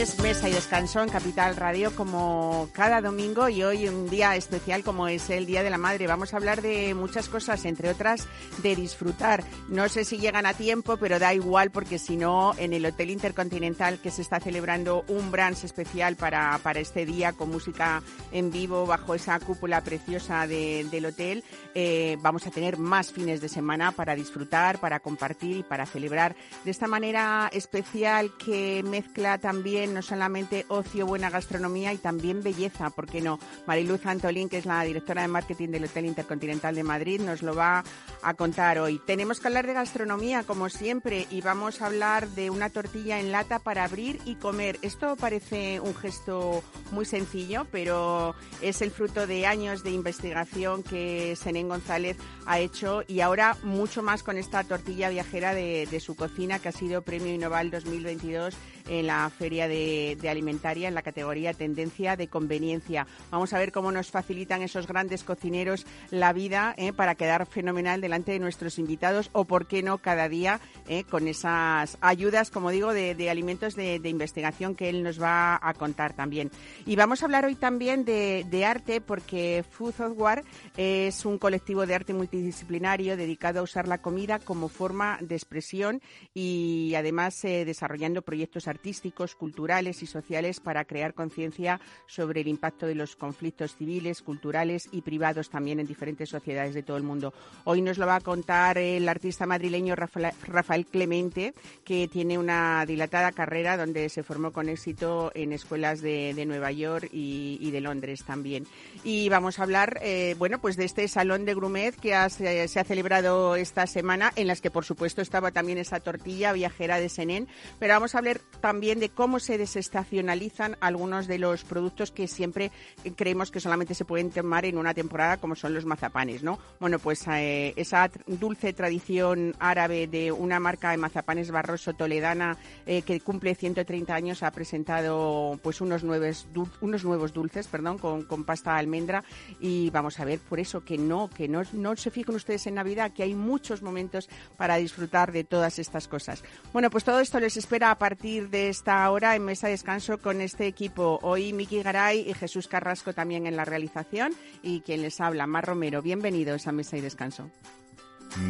Es Mesa y Descanso en Capital Radio como cada domingo y hoy un día especial como es el Día de la Madre. Vamos a hablar de muchas cosas, entre otras de disfrutar. No sé si llegan a tiempo, pero da igual porque si no, en el Hotel Intercontinental que se está celebrando un brunch especial para, para este día con música en vivo bajo esa cúpula preciosa de, del hotel, eh, vamos a tener más fines de semana para disfrutar, para compartir y para celebrar de esta manera especial que mezcla también no solamente ocio, buena gastronomía y también belleza, ¿por qué no? Mariluz Antolín, que es la directora de marketing del Hotel Intercontinental de Madrid, nos lo va a contar hoy. Tenemos que hablar de gastronomía, como siempre, y vamos a hablar de una tortilla en lata para abrir y comer. Esto parece un gesto muy sencillo, pero es el fruto de años de investigación que Senén González ha hecho y ahora mucho más con esta tortilla viajera de, de su cocina que ha sido Premio Innoval 2022 en la Feria de, Alimentaria en la categoría Tendencia de Conveniencia. Vamos a ver cómo nos facilitan esos grandes cocineros la vida eh, para quedar fenomenal delante de nuestros invitados o, por qué no, cada día eh, con esas ayudas, como digo, de, alimentos de, investigación que él nos va a contar también. Y vamos a hablar hoy también de, arte porque Food Software es un colectivo de arte multidisciplinario dedicado a usar la comida como forma de expresión y además eh, desarrollando proyectos artísticos, culturales y sociales para crear conciencia sobre el impacto de los conflictos civiles, culturales y privados también en diferentes sociedades de todo el mundo. Hoy nos lo va a contar el artista madrileño Rafael Clemente, que tiene una dilatada carrera donde se formó con éxito en escuelas de, Nueva York y, de Londres también. Y vamos a hablar, eh, bueno, pues de este salón de Grumet que se, ha celebrado esta semana, en las que por supuesto estaba también esa tortilla viajera de Senén, pero vamos a hablar también de cómo se desestacionalizan algunos de los productos que siempre creemos que solamente se pueden tomar en una temporada, como son los mazapanes, ¿no? Bueno, pues eh, esa dulce tradición árabe de una marca de mazapanes Barroso toledana eh, que cumple 130 años ha presentado pues unos nuevos, unos nuevos dulces, perdón, con, con pasta de almendra y vamos a ver por eso que no, que no, no se fijen ustedes en Navidad, que hay muchos momentos para disfrutar de todas estas cosas. Bueno, pues todo esto les espera a partir de esta hora en Mesa de Descanso con este equipo. Hoy Miki Garay y Jesús Carrasco también en la realización y quien les habla, Mar Romero. Bienvenidos a Mesa y Descanso.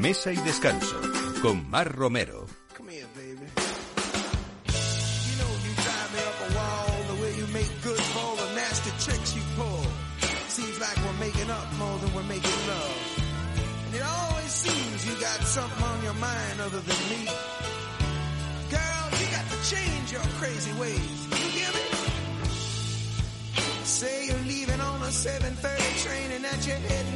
Mesa y Descanso con Mar Romero. something on your mind other than me. change your crazy ways. You hear me? Say you're leaving on a 7:30 train and that you're heading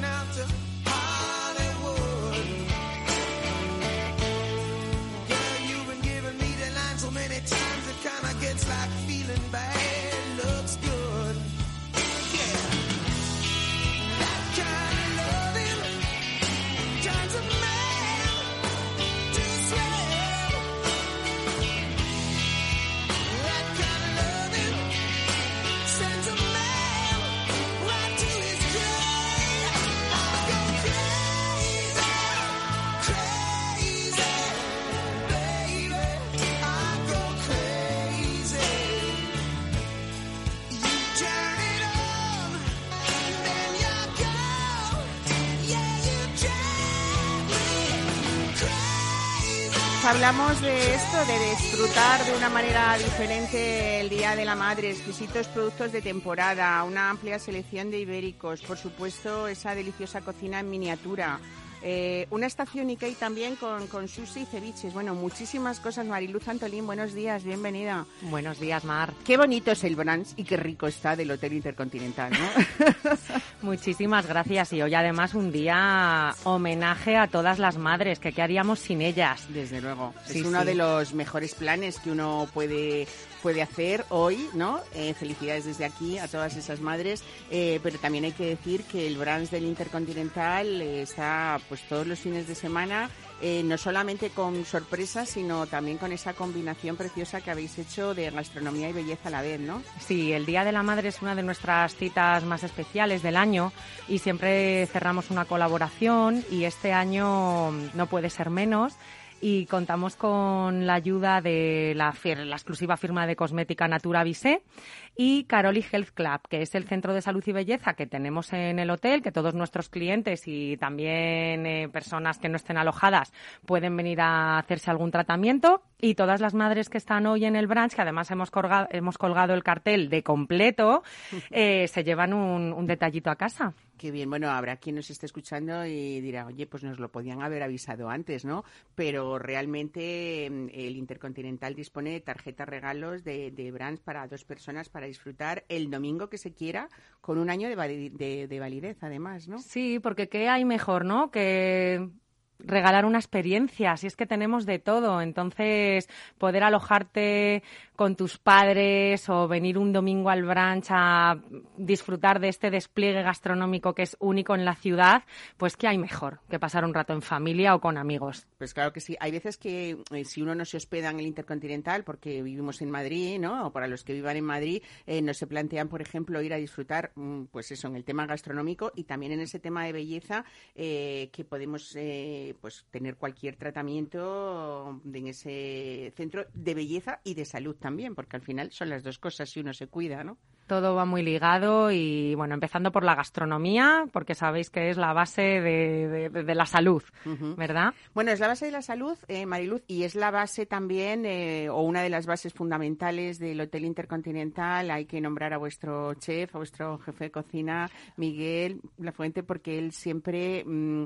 crazy. Hablamos de esto, de disfrutar de una manera diferente el Día de la Madre, exquisitos productos de temporada, una amplia selección de ibéricos, por supuesto esa deliciosa cocina en miniatura. Eh, una estación Ikei también con, con sushi y ceviches. Bueno, muchísimas cosas. Mariluz Antolín, buenos días, bienvenida. Buenos días, Mar. Qué bonito es el brunch y qué rico está del Hotel Intercontinental, ¿no? Muchísimas gracias. Y hoy además un día homenaje a todas las madres, que qué haríamos sin ellas. Desde luego. Sí, es uno sí. de los mejores planes que uno puede puede hacer hoy, ¿no? Eh, felicidades desde aquí a todas esas madres, eh, pero también hay que decir que el brunch del Intercontinental eh, está pues todos los fines de semana, eh, no solamente con sorpresas, sino también con esa combinación preciosa que habéis hecho de gastronomía y belleza a la vez, ¿no? Sí, el Día de la Madre es una de nuestras citas más especiales del año y siempre cerramos una colaboración y este año no puede ser menos. Y contamos con la ayuda de la, la exclusiva firma de cosmética Natura Visé y Caroli Health Club, que es el centro de salud y belleza que tenemos en el hotel, que todos nuestros clientes y también eh, personas que no estén alojadas pueden venir a hacerse algún tratamiento. Y todas las madres que están hoy en el branch, que además hemos, colgado, hemos colgado el cartel de completo, eh, se llevan un, un detallito a casa. Qué bien, bueno, habrá quien nos esté escuchando y dirá, oye, pues nos lo podían haber avisado antes, ¿no? Pero realmente mm, el Intercontinental dispone de tarjetas regalos de, de brands para dos personas para disfrutar el domingo que se quiera con un año de, de validez, además, ¿no? Sí, porque ¿qué hay mejor, no? Que regalar una experiencia, si es que tenemos de todo. Entonces, poder alojarte con tus padres o venir un domingo al brunch a disfrutar de este despliegue gastronómico que es único en la ciudad, pues ¿qué hay mejor que pasar un rato en familia o con amigos? Pues claro que sí. Hay veces que eh, si uno no se hospeda en el Intercontinental porque vivimos en Madrid, ¿no? O para los que vivan en Madrid, eh, no se plantean, por ejemplo, ir a disfrutar, mm, pues eso, en el tema gastronómico y también en ese tema de belleza eh, que podemos, eh, pues tener cualquier tratamiento en ese centro de belleza y de salud también, porque al final son las dos cosas si uno se cuida, ¿no? Todo va muy ligado y, bueno, empezando por la gastronomía, porque sabéis que es la base de, de- de la salud. ¿verdad? Bueno, es la base de la salud, eh, Mariluz, y es la base también, eh, o una de las bases fundamentales del Hotel Intercontinental. Hay que nombrar a vuestro chef, a vuestro jefe de cocina, Miguel La Fuente, porque él siempre mm,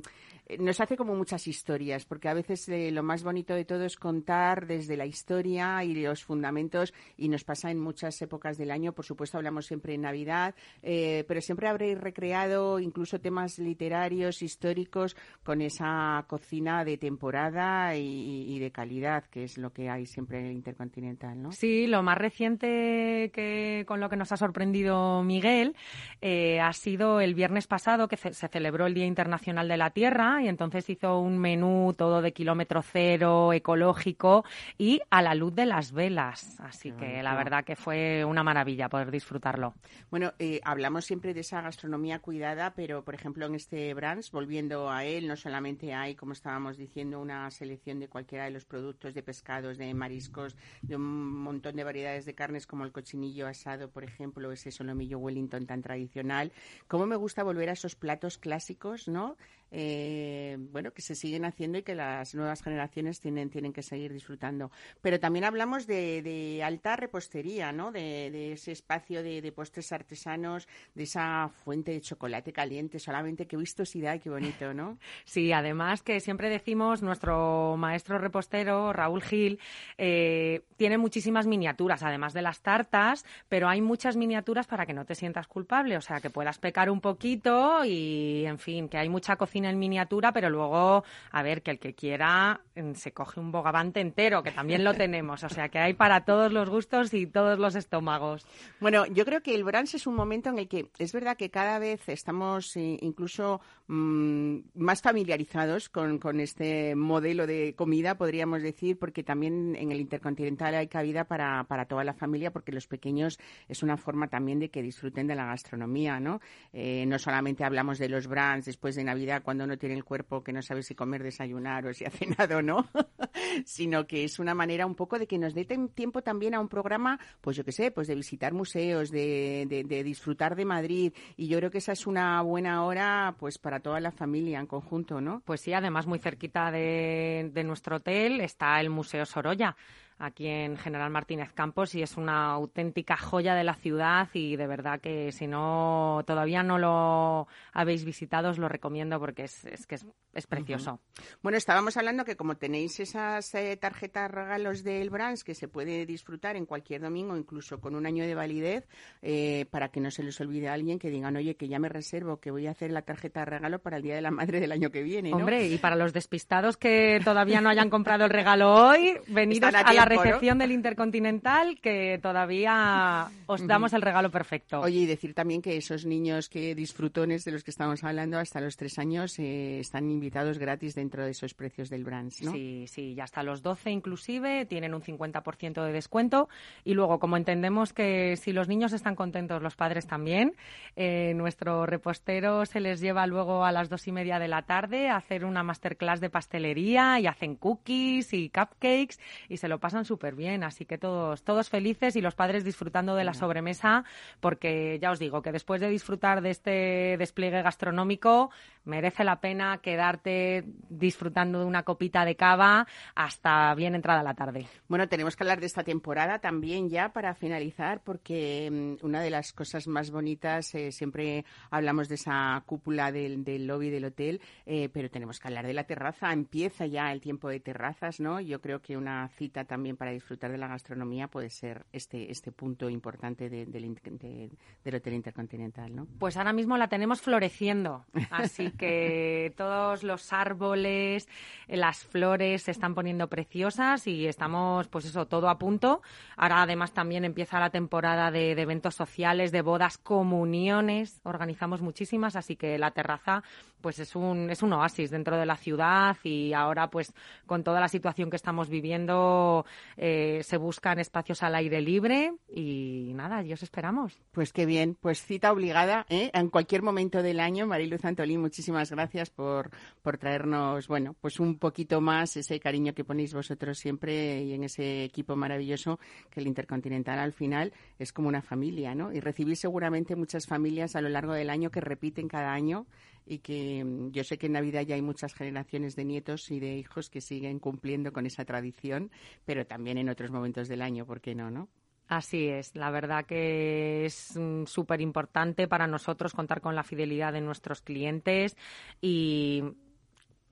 nos hace como muchas historias, porque a veces eh, lo más bonito de todo es contar desde la historia y los fundamentos, y nos pasa en muchas épocas del año. Por supuesto, hablamos siempre en Navidad, eh, pero siempre habréis recreado incluso temas literarios, históricos, con esa cocina de temporada y, de calidad, que es lo que hay siempre en el Intercontinental, ¿no? Sí, lo más reciente que con lo que nos ha sorprendido Miguel eh, ha sido el viernes pasado que se celebró el Día Internacional de la Tierra y entonces hizo un menú todo de kilómetro cero, ecológico y a la luz de las velas. Así que la verdad que fue una maravilla poder disfrutarlo. Bueno, eh, hablamos siempre de esa gastronomía cuidada, pero por ejemplo en este brunch, volviendo a él, no solamente hay, como estábamos diciendo, una selección de cualquiera de los productos de pescados, de mariscos, de un montón de variedades de carnes como el cochinillo asado, por ejemplo, ese solomillo Wellington tan tradicional. Cómo me gusta volver a esos platos clásicos, ¿no? Eh, bueno, que se siguen haciendo y que las nuevas generaciones tienen, tienen que seguir disfrutando. Pero también hablamos de, alta repostería, ¿no? De, ese espacio de, de postres artesanos, de esa fuente de chocolate caliente, solamente qué vistosidad qué bonito, ¿no? Sí, además que siempre decimos, nuestro maestro repostero, Raúl Gil, eh, tiene muchísimas miniaturas, además de las tartas, pero hay muchas miniaturas para que no te sientas culpable, o sea, que puedas pecar un poquito y, en fin, que hay mucha cocina en miniatura, pero luego, a ver, que el que quiera mm, se coge un bogavante entero, que también lo tenemos, o sea, que hay para todos los gustos y todos los estómagos. Bueno, yo creo que el brunch es un momento en el que es verdad que cada vez estamos eh, incluso mm, más familiarizados con, este modelo de comida, podríamos decir, porque también en el Intercontinental hay cabida para, para toda la familia, porque los pequeños es una forma también de que disfruten de la gastronomía, ¿no? Eh, no solamente hablamos de los brunch después de Navidad, cuando uno tiene el cuerpo que no sabe si comer, desayunar o si ha cenado, ¿no? sino que es una manera un poco de que nos dé tiempo también a un programa, pues yo qué sé, pues de visitar museos, de, de- de disfrutar de Madrid. Y yo creo que esa es una buena hora, pues para toda la familia en conjunto, ¿no? Pues sí, además muy cerquita de, de nuestro hotel está el Museo Sorolla. Aquí en General Martínez Campos y es una auténtica joya de la ciudad y de verdad que si no todavía no lo habéis visitado os lo recomiendo porque es, es que es, es precioso. Bueno, estábamos hablando que como tenéis esas eh, tarjetas regalos del Brands que se puede disfrutar en cualquier domingo, incluso con un año de validez, eh, para que no se les olvide a alguien que digan, oye, que ya me reservo, que voy a hacer la tarjeta de regalo para el Día de la Madre del año que viene. ¿no? Hombre, y para los despistados que todavía no hayan comprado el regalo hoy, venidos a a, la. Recepción del Intercontinental que todavía os damos el regalo perfecto. Oye, y decir también que esos niños que disfrutones de los que estamos hablando hasta los tres años eh, están invitados gratis dentro de esos precios del Brands, ¿no? Sí, sí, y hasta los 12 inclusive tienen un 50% de descuento. Y luego, como entendemos que si los niños están contentos, los padres también, eh, nuestro repostero se les lleva luego a las dos y media de la tarde a hacer una masterclass de pastelería y hacen cookies y cupcakes y se lo pasan súper bien. Así que todos, todos felices y los padres disfrutando de la sobremesa porque ya os digo que después de disfrutar de este despliegue gastronómico merece la pena quedarte disfrutando de una copita de cava hasta bien entrada la tarde. Bueno, tenemos que hablar de esta temporada también ya para finalizar, porque mm, una de las cosas más bonitas, eh, siempre hablamos de esa cúpula del, del lobby del hotel, eh, pero tenemos que hablar de la terraza. Empieza ya el tiempo de terrazas, ¿no? Yo creo que una cita también para disfrutar de la gastronomía puede ser este, este punto importante de- de- del Hotel Intercontinental, ¿no? Pues ahora mismo la tenemos floreciendo, así que todos los árboles, eh, las flores se están poniendo preciosas y estamos, pues eso, todo a punto. Ahora además también empieza la temporada de, de eventos sociales, de bodas, comuniones, organizamos muchísimas, así que la terraza pues es un, es un oasis dentro de la ciudad y ahora pues con toda la situación que estamos viviendo eh, se buscan espacios al aire libre y nada, allí os esperamos. Pues qué bien, pues cita obligada ¿eh? en cualquier momento del año. Mariluz Antolín, muchísimas gracias por, por traernos, bueno, pues un poquito más ese cariño que ponéis vosotros siempre y en ese equipo maravilloso que el Intercontinental al final es como una familia, ¿no? Y recibís seguramente muchas familias a lo largo del año que repiten cada año y que mm, yo sé que en Navidad ya hay muchas generaciones de nietos y de hijos que siguen cumpliendo con esa tradición, pero también en otros momentos del año, ¿por qué no, no? Así es, la verdad que es mm, súper importante para nosotros contar con la fidelidad de nuestros clientes y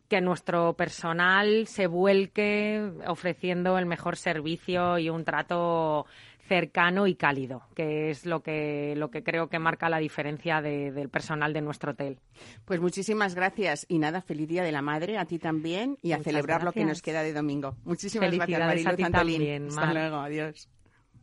que nuestro personal se vuelque ofreciendo el mejor servicio y un trato cercano y cálido, que es lo que, lo que creo que marca la diferencia de- del personal de nuestro hotel. Pues muchísimas gracias y nada, feliz Día de la Madre a ti también y a Muchas celebrar lo que nos queda de domingo. Muchísimas gracias, Felicidades a Mariluz ti Antolín. también, Hasta Mar. luego, adiós.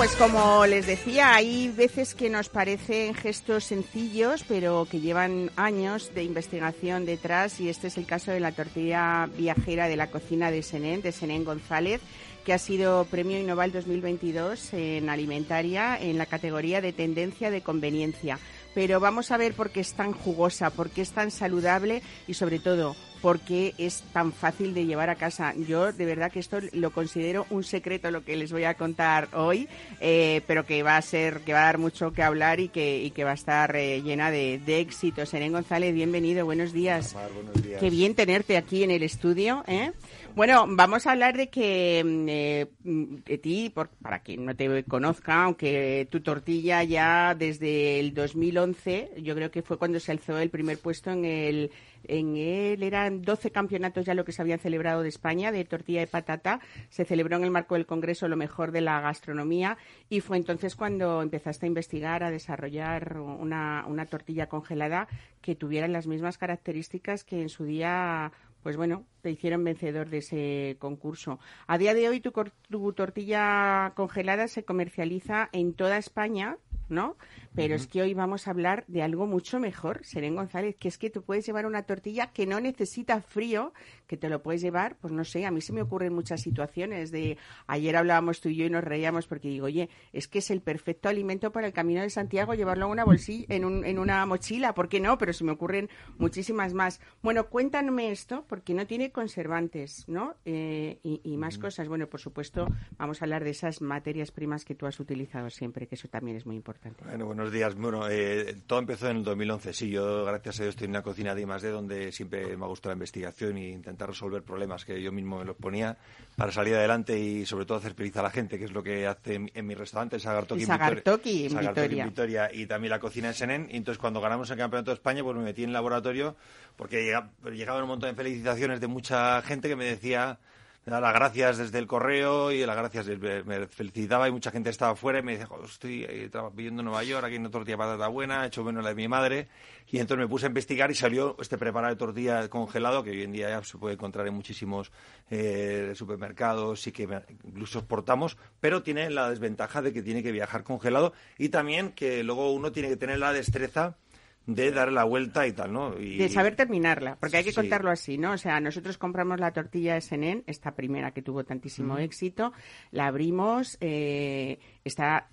Pues como les decía, hay veces que nos parecen gestos sencillos, pero que llevan años de investigación detrás, y este es el caso de la tortilla viajera de la cocina de Senén, de Senén González, que ha sido Premio Innoval 2022 en alimentaria en la categoría de tendencia de conveniencia. Pero vamos a ver por qué es tan jugosa, por qué es tan saludable y sobre todo porque es tan fácil de llevar a casa. Yo de verdad que esto lo considero un secreto lo que les voy a contar hoy, eh, pero que va a ser, que va a dar mucho que hablar y que, y que va a estar eh, llena de, de éxitos. González, bienvenido, buenos días. Mar, buenos días. Qué bien tenerte aquí en el estudio. ¿eh? Bueno, vamos a hablar de que mm, eh, de ti, por- para quien no te conozca, aunque tu tortilla ya desde el 2011, yo creo que fue cuando se alzó el primer puesto en el en él eran 12 campeonatos ya lo que se habían celebrado de España de tortilla de patata. Se celebró en el marco del Congreso lo mejor de la gastronomía y fue entonces cuando empezaste a investigar, a desarrollar una, una tortilla congelada que tuviera las mismas características que en su día pues bueno, te hicieron vencedor de ese concurso. A día de hoy tu, tu tortilla congelada se comercializa en toda España, ¿no? Pero es que hoy vamos a hablar de algo mucho mejor, Serén González, que es que tú puedes llevar una tortilla que no necesita frío, que te lo puedes llevar, pues no sé, a mí se me ocurren muchas situaciones de ayer hablábamos tú y yo y nos reíamos porque digo, oye, es que es el perfecto alimento para el Camino de Santiago llevarlo en una bolsilla, en, un- en una mochila, ¿por qué no? Pero se me ocurren muchísimas más. Bueno, cuéntame esto, porque no tiene conservantes, ¿no? Eh, y, y más cosas. Bueno, por supuesto, vamos a hablar de esas materias primas que tú has utilizado siempre, que eso también es muy importante. Bueno, buenos días. Bueno, eh, todo empezó en el 2011. Sí, yo, gracias a Dios, estoy en una cocina de I+D donde siempre me ha gustado la investigación e intentar resolver problemas que yo mismo me los ponía para salir adelante y, sobre todo, hacer feliz a la gente, que es lo que hace en, en mi restaurante, Sagartoki, Sagartoki en Sagartoki Vitoria. Vitoria, y también la cocina en Senén. Y entonces, cuando ganamos el Campeonato de España, pues me metí en el laboratorio porque llega- llegaban un montón de felicitaciones de mucha gente que me decía me las gracias desde el correo y las gracias me, felicitaba y mucha gente estaba afuera y me decía, "Jo, estoy eh, viviendo en Nueva York, aquí hay una tortilla patata buena, he hecho menos la de mi madre y entonces me puse a investigar y salió este preparado de tortilla congelado que hoy en día ya se puede encontrar en muchísimos eh, supermercados y que incluso exportamos, pero tiene la desventaja de que tiene que viajar congelado y también que luego uno tiene que tener la destreza de dar la vuelta y tal, ¿no? Y, De saber terminarla, porque hay que Sí. contarlo así, ¿no? O sea, nosotros compramos la tortilla de Senén, esta primera que tuvo tantísimo éxito, la abrimos, eh, está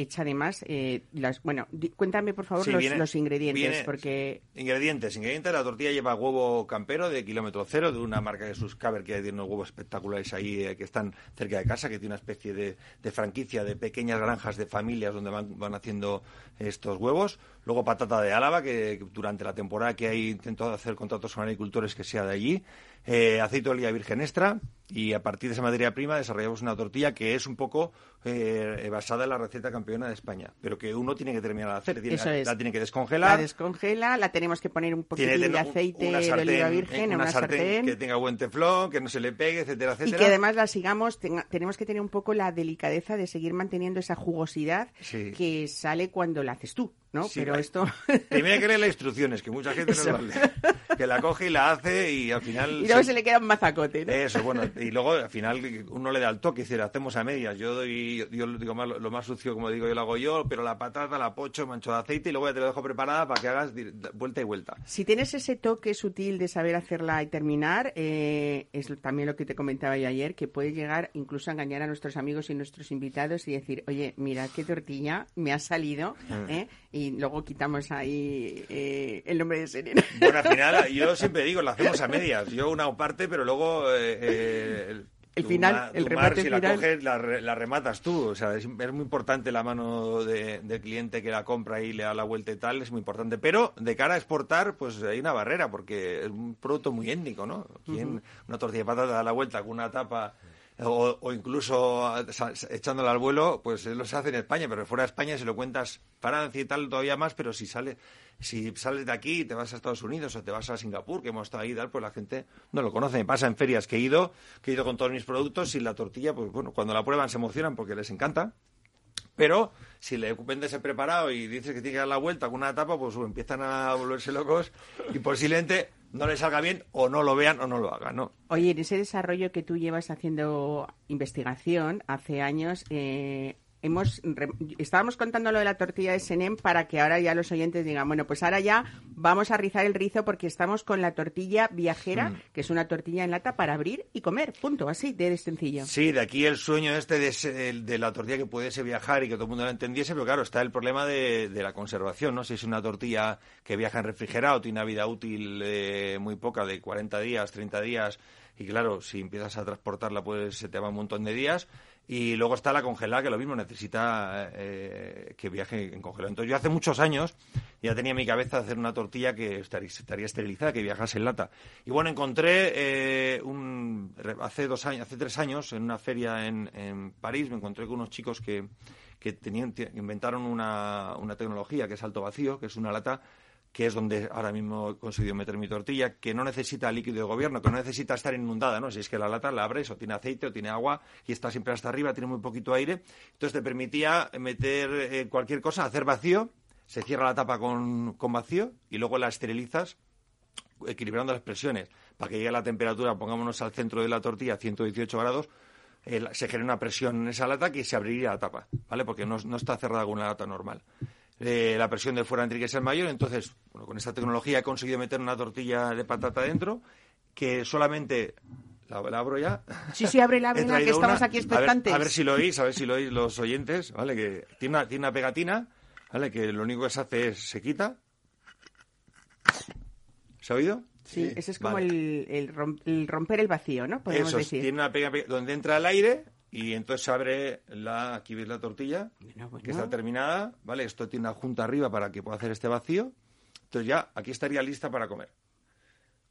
hecha además, eh, las, bueno, di- cuéntame por favor Sí, los, viene- los ingredientes, viene- porque Ingredientes. Ingredientes. La tortilla lleva huevo campero de kilómetro cero, de una marca de Suscaber que tiene unos huevos espectaculares ahí eh, que están cerca de casa, que tiene una especie de, de franquicia de pequeñas granjas de familias donde van, van haciendo estos huevos. Luego patata de Álava, que durante la temporada que hay intento hacer contratos con agricultores que sea de allí. Eh, aceite de oliva virgen extra y a partir de esa materia prima desarrollamos una tortilla que es un poco eh, basada en la receta campeona de España, pero que uno tiene que terminar de hacer. Tiene- Eso es. La tiene que la descongelar. descongela, la tenemos que poner un que de aceite una de oliva eh, virgen en una, sartén. que tenga buen teflón, que no se le pegue, etcétera, Y etcétera. que además la sigamos, tenga- tenemos que tener un poco la delicadeza de seguir manteniendo esa jugosidad Sí. que sale cuando la haces tú, ¿no? Sí, Pero vale. esto... Primero hay que leer las instrucciones, que mucha gente no las lee. Que la coge y la hace y al final... y luego se- se le queda un mazacote, ¿no? Eso, bueno, y luego al final uno le da el toque y dice, hacemos a medias. Yo doy, yo lo digo más, lo más sucio, como digo, yo lo hago yo, pero la patata la pocho, mancho de aceite y luego ya te lo dejo preparada para que hagas vuelta y vuelta. Si tienes ese toque sutil de saber hacerla y terminar, eh, es también lo que te comentaba yo ayer, que puede llegar incluso a engañar a nuestros amigos y nuestros invitados y decir, oye, mira qué tortilla me ha salido, Mm. ¿eh? Y luego quitamos ahí eh, el nombre de Serena. Bueno, al final, yo siempre digo, lo hacemos a medias. Yo una parte, pero luego... eh, eh, el, final, ma- el remate mar, si la coges, la, la rematas tú. O sea, es, es muy importante la mano de- del cliente que la compra y le da la vuelta y tal, es muy importante. Pero de cara a exportar, pues hay una barrera, porque es un producto muy étnico, ¿no? Quien una tortilla de patata da la vuelta con una tapa... O, incluso echándola al vuelo, pues eso se hace en España, pero fuera de España si lo cuentas Francia y tal todavía más, pero si sale si sales de aquí te vas a Estados Unidos o te vas a Singapur, que hemos estado ahí tal, pues la gente no lo conoce. Me pasa en ferias que he ido, que he ido con todos mis productos y la tortilla, pues bueno, cuando la prueban se emocionan porque les encanta. Pero si le vendes el preparado y dices que tiene que dar la vuelta con una tapa, pues empiezan a volverse locos y posiblemente no les salga bien o no lo vean o no lo hagan, ¿no? Oye, en ese desarrollo que tú llevas haciendo investigación hace años, eh, hemos estábamos contando lo de la tortilla de Senem para que ahora ya los oyentes digan, bueno, pues ahora ya vamos a rizar el rizo porque estamos con la tortilla viajera, que es una tortilla en lata para abrir y comer, punto, así de sencillo. Sí, de aquí el sueño este de, ese- de- de la tortilla que pudiese viajar y que todo el mundo la entendiese, pero claro, está el problema de, de la conservación, ¿no? Si es una tortilla que viaja en refrigerado, tiene una vida útil eh, muy poca, de 40 días, 30 días, y claro, si empiezas a transportarla, pues se te va un montón de días. Y luego está la congelada, que lo mismo necesita eh, que viaje en congelado. Entonces yo hace muchos años ya tenía en mi cabeza hacer una tortilla que estaría, esterilizada, que viajase en lata. Y bueno, encontré eh, un, hace dos años, hace tres años, en una feria en, en París, me encontré con unos chicos que, que tenían, inventaron una, una tecnología que es alto vacío, que es una lata que es donde ahora mismo he conseguido meter mi tortilla, que no necesita líquido de gobierno, que no necesita estar inundada, ¿no? Si es que la lata la abres o tiene aceite o tiene agua y está siempre hasta arriba, tiene muy poquito aire. Entonces te permitía meter eh, cualquier cosa, hacer vacío, se cierra la tapa con, con vacío y luego la esterilizas equilibrando las presiones. Para que llegue la temperatura, pongámonos al centro de la tortilla, 118 grados, eh, se genera una presión en esa lata que se abriría la tapa, ¿vale? Porque no, no está cerrada con una lata normal. Eh, la presión de fuera tiene que ser mayor, entonces, bueno, con esta tecnología he conseguido meter una tortilla de patata dentro que solamente la, la abro ya. Sí, sí, ábrela, He ábrela, que estamos una. aquí A ver- expectantes. A ver, si lo oís, a ver si lo oís los oyentes, ¿vale? Que tiene una, tiene una pegatina, ¿vale? Que lo único que se hace es se quita. ¿Se ha oído? Sí, ese es como Vale. el, el rom- el romper el vacío, ¿no? Podemos Eso es, decir. tiene una pega, pega- donde entra el aire y entonces se abre la, aquí veis la tortilla, Bueno, bueno. que está terminada, ¿vale? Esto tiene una junta arriba para que pueda hacer este vacío. Entonces ya, aquí estaría lista para comer.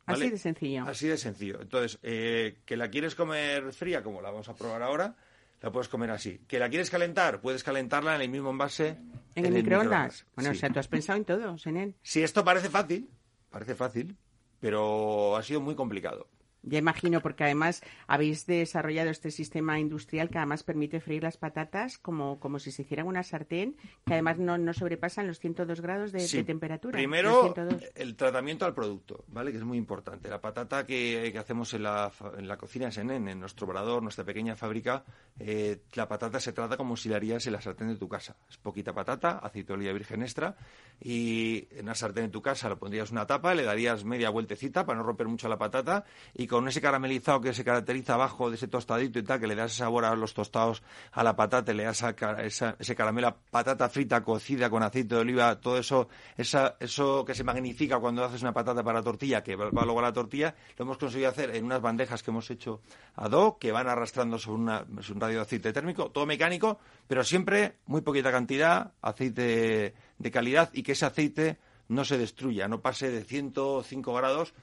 ¿vale? Así de sencillo. Así de sencillo. Entonces, eh, que la quieres comer fría, como la vamos a probar ahora, la puedes comer así. Que la quieres calentar, puedes calentarla en el mismo envase. ¿En el microondas? Bueno, Sí. o sea, tú has pensado en todo, Senén. Si esto parece fácil, parece fácil, pero ha sido muy complicado. Ya imagino, porque además habéis desarrollado este sistema industrial que además permite freír las patatas como, como si se hiciera en una sartén, que además no, no sobrepasan los 102 grados de, Sí. de temperatura. Primero, Los 102. el tratamiento al producto, ¿vale? Que es muy importante. La patata que, que hacemos en la, en la cocina Senen, en nuestro obrador, nuestra pequeña fábrica, eh, la patata se trata como si la harías en la sartén de tu casa. Es poquita patata, aceite de oliva virgen extra, y en una sartén de tu casa le pondrías una tapa, le darías media vueltecita para no romper mucho la patata, y con ese caramelizado que se caracteriza abajo de ese tostadito y tal, que le das sabor a los tostados a la patata, le das esa esa- ese caramelo a patata frita cocida con aceite de oliva, todo eso, esa, eso que se magnifica cuando haces una patata para tortilla, que va luego a la tortilla, lo hemos conseguido hacer en unas bandejas que hemos hecho a do, que van arrastrando sobre un radio de aceite térmico, todo mecánico, pero siempre muy poquita cantidad, aceite de calidad y que ese aceite no se destruya, no pase de 105 grados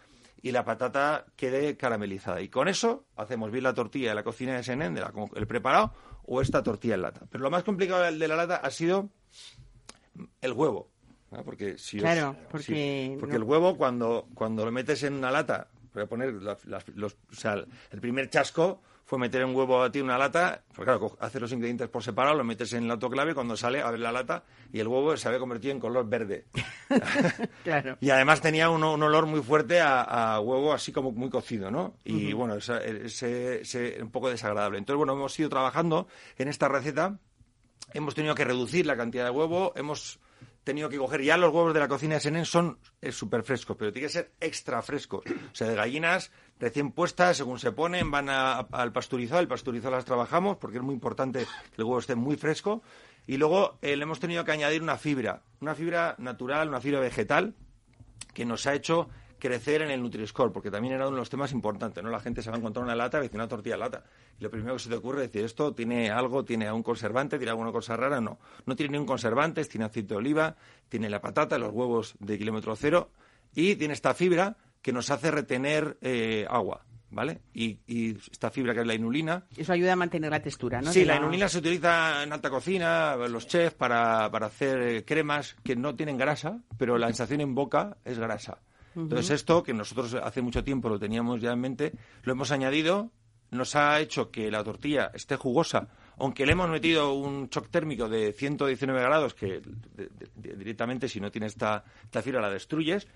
y la patata quede caramelizada. Y con eso hacemos bien la tortilla de la cocina de Senen, de la- el preparado, o esta tortilla en lata. Pero lo más complicado de la lata ha sido el huevo. ¿no? Porque si os- Claro, sí, porque porque no- el huevo cuando, cuando lo metes en una lata, voy a poner las- los, o sea, el primer chasco fue meter un huevo a ti en una lata, pues claro, haces los ingredientes por separado, lo metes en el autoclave, cuando sale, abres la lata y el huevo se había convertido en color verde. Claro. Y además tenía un, un olor muy fuerte a, a huevo así como muy cocido, ¿no? Y bueno, ese, ese- un poco desagradable. Entonces, bueno, hemos ido trabajando en esta receta, hemos tenido que reducir la cantidad de huevo, hemos tenido que coger, ya los huevos de la cocina de Senen son súper frescos, pero tiene que ser extra frescos. O sea, de gallinas recién puestas, según se ponen, van al pasteurizado, el pasteurizado las trabajamos porque es muy importante que el huevo esté muy fresco. Y luego eh, le hemos tenido que añadir una fibra, una fibra natural, una fibra vegetal, que nos ha hecho crecer en el Nutri-Score, porque también era uno de los temas importantes, ¿no? La gente se va a encontrar una lata dice una tortilla de lata. Y lo primero que se te ocurre es decir, ¿esto tiene algo, tiene algún conservante, tiene alguna cosa rara? No, no tiene ningún conservante, tiene aceite de oliva, tiene la patata, los huevos de kilómetro cero y tiene esta fibra que nos hace retener eh, agua, ¿vale? Y, y esta fibra que es la inulina, Eso ayuda a mantener la textura, ¿no? Sí, De la inulina se utiliza en alta cocina, los chefs, para, para hacer eh, cremas que no tienen grasa, pero la sensación en boca es grasa. Entonces esto, que nosotros hace mucho tiempo lo teníamos ya en mente, lo hemos añadido, nos ha hecho que la tortilla esté jugosa, aunque le hemos metido un shock térmico de 119 grados, que de- de- de- directamente si no tiene esta, esta fibra la destruyes,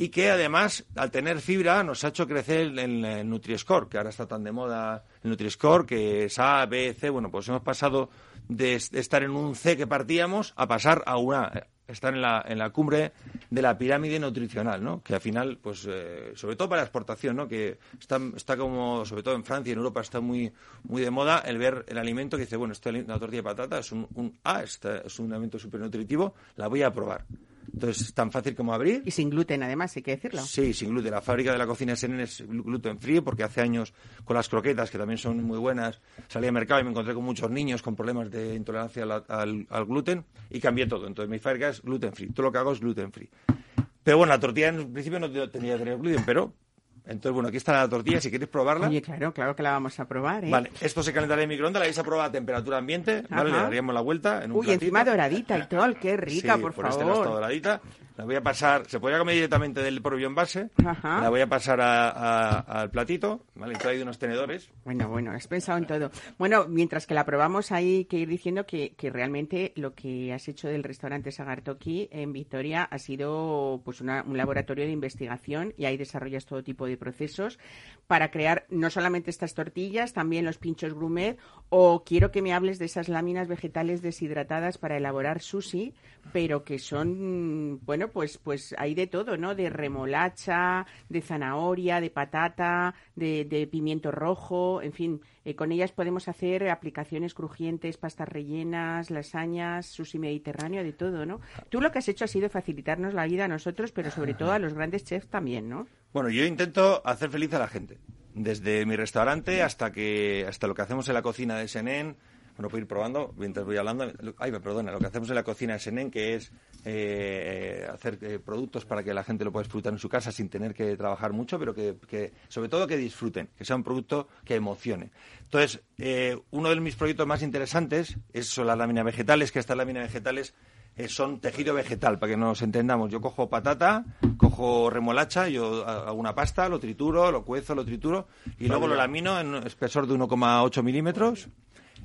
y que además, al tener fibra, nos ha hecho crecer el, el, el Nutri-Score, que ahora está tan de moda el Nutri-Score, que es A, B, C. Bueno, pues hemos pasado de estar en un C que partíamos a pasar a una estar en la, en la cumbre de la pirámide nutricional, ¿no? Que al final, pues, eh, sobre todo para la exportación, ¿no? Que está, está como, sobre todo en Francia y en Europa está muy, muy de moda el ver el alimento que dice, bueno, esta la tortilla de patata es un, un A, esta es un alimento súper nutritivo, la voy a probar. Entonces, es tan fácil como abrir, Y sin gluten, además, hay que decirlo. Sí, sin gluten. La fábrica de la cocina Senen es glu- gluten free porque hace años con las croquetas, que también son muy buenas, salí al mercado y me encontré con muchos niños con problemas de intolerancia al, al- al gluten y cambié todo. Entonces mi fábrica es gluten free. Todo lo que hago es gluten free. Pero bueno, la tortilla en principio no te- tenía que tener gluten, pero... Entonces, bueno, aquí está la tortilla, si queréis probarla. Oye, claro, claro que la vamos a probar, ¿eh? Vale, esto se calentará en microondas, la vais a probar a temperatura ambiente, ¿vale? Le daríamos la vuelta en un Uy, platito. encima doradita y todo, qué rica, Sí, por, por este favor. doradita. La voy a pasar, se podría comer directamente del propio envase. Ajá. La voy a pasar a- a- al platito, ¿vale? He traído unos tenedores. Bueno, bueno, has pensado en todo. Bueno, mientras que la probamos, hay que ir diciendo que, que realmente lo que has hecho del restaurante Sagartoki en Vitoria ha sido pues una- un laboratorio de investigación y ahí desarrollas todo tipo de procesos para crear no solamente estas tortillas, también los pinchos grumet o quiero que me hables de esas láminas vegetales deshidratadas para elaborar sushi, pero que son, bueno, pues, pues hay de todo, ¿no? De remolacha, de zanahoria, de patata, de, pimiento rojo, en fin, eh, con ellas podemos hacer aplicaciones crujientes, pastas rellenas, lasañas, sushi mediterráneo, de todo, ¿no? Tú lo que has hecho ha sido facilitarnos la vida a nosotros, pero sobre todo a los grandes chefs también, ¿no? Bueno, yo intento hacer feliz a la gente. Desde mi restaurante hasta que hasta lo que hacemos en la cocina de Senen. Bueno, puedo ir probando mientras voy hablando. Ay, me perdona, lo que hacemos en la cocina de Senen, que es eh, eh, hacer eh, productos para que la gente lo pueda disfrutar en su casa sin tener que trabajar mucho, pero que, que sobre todo que disfruten, que sea un producto que emocione. Entonces, eh, uno de mis proyectos más interesantes es son las láminas vegetales, que estas láminas vegetales son tejido vegetal, para que nos entendamos. Yo cojo patata, cojo remolacha, yo hago una pasta, lo trituro, lo cuezo, lo trituro y luego lo lamino en un espesor de 1,8 milímetros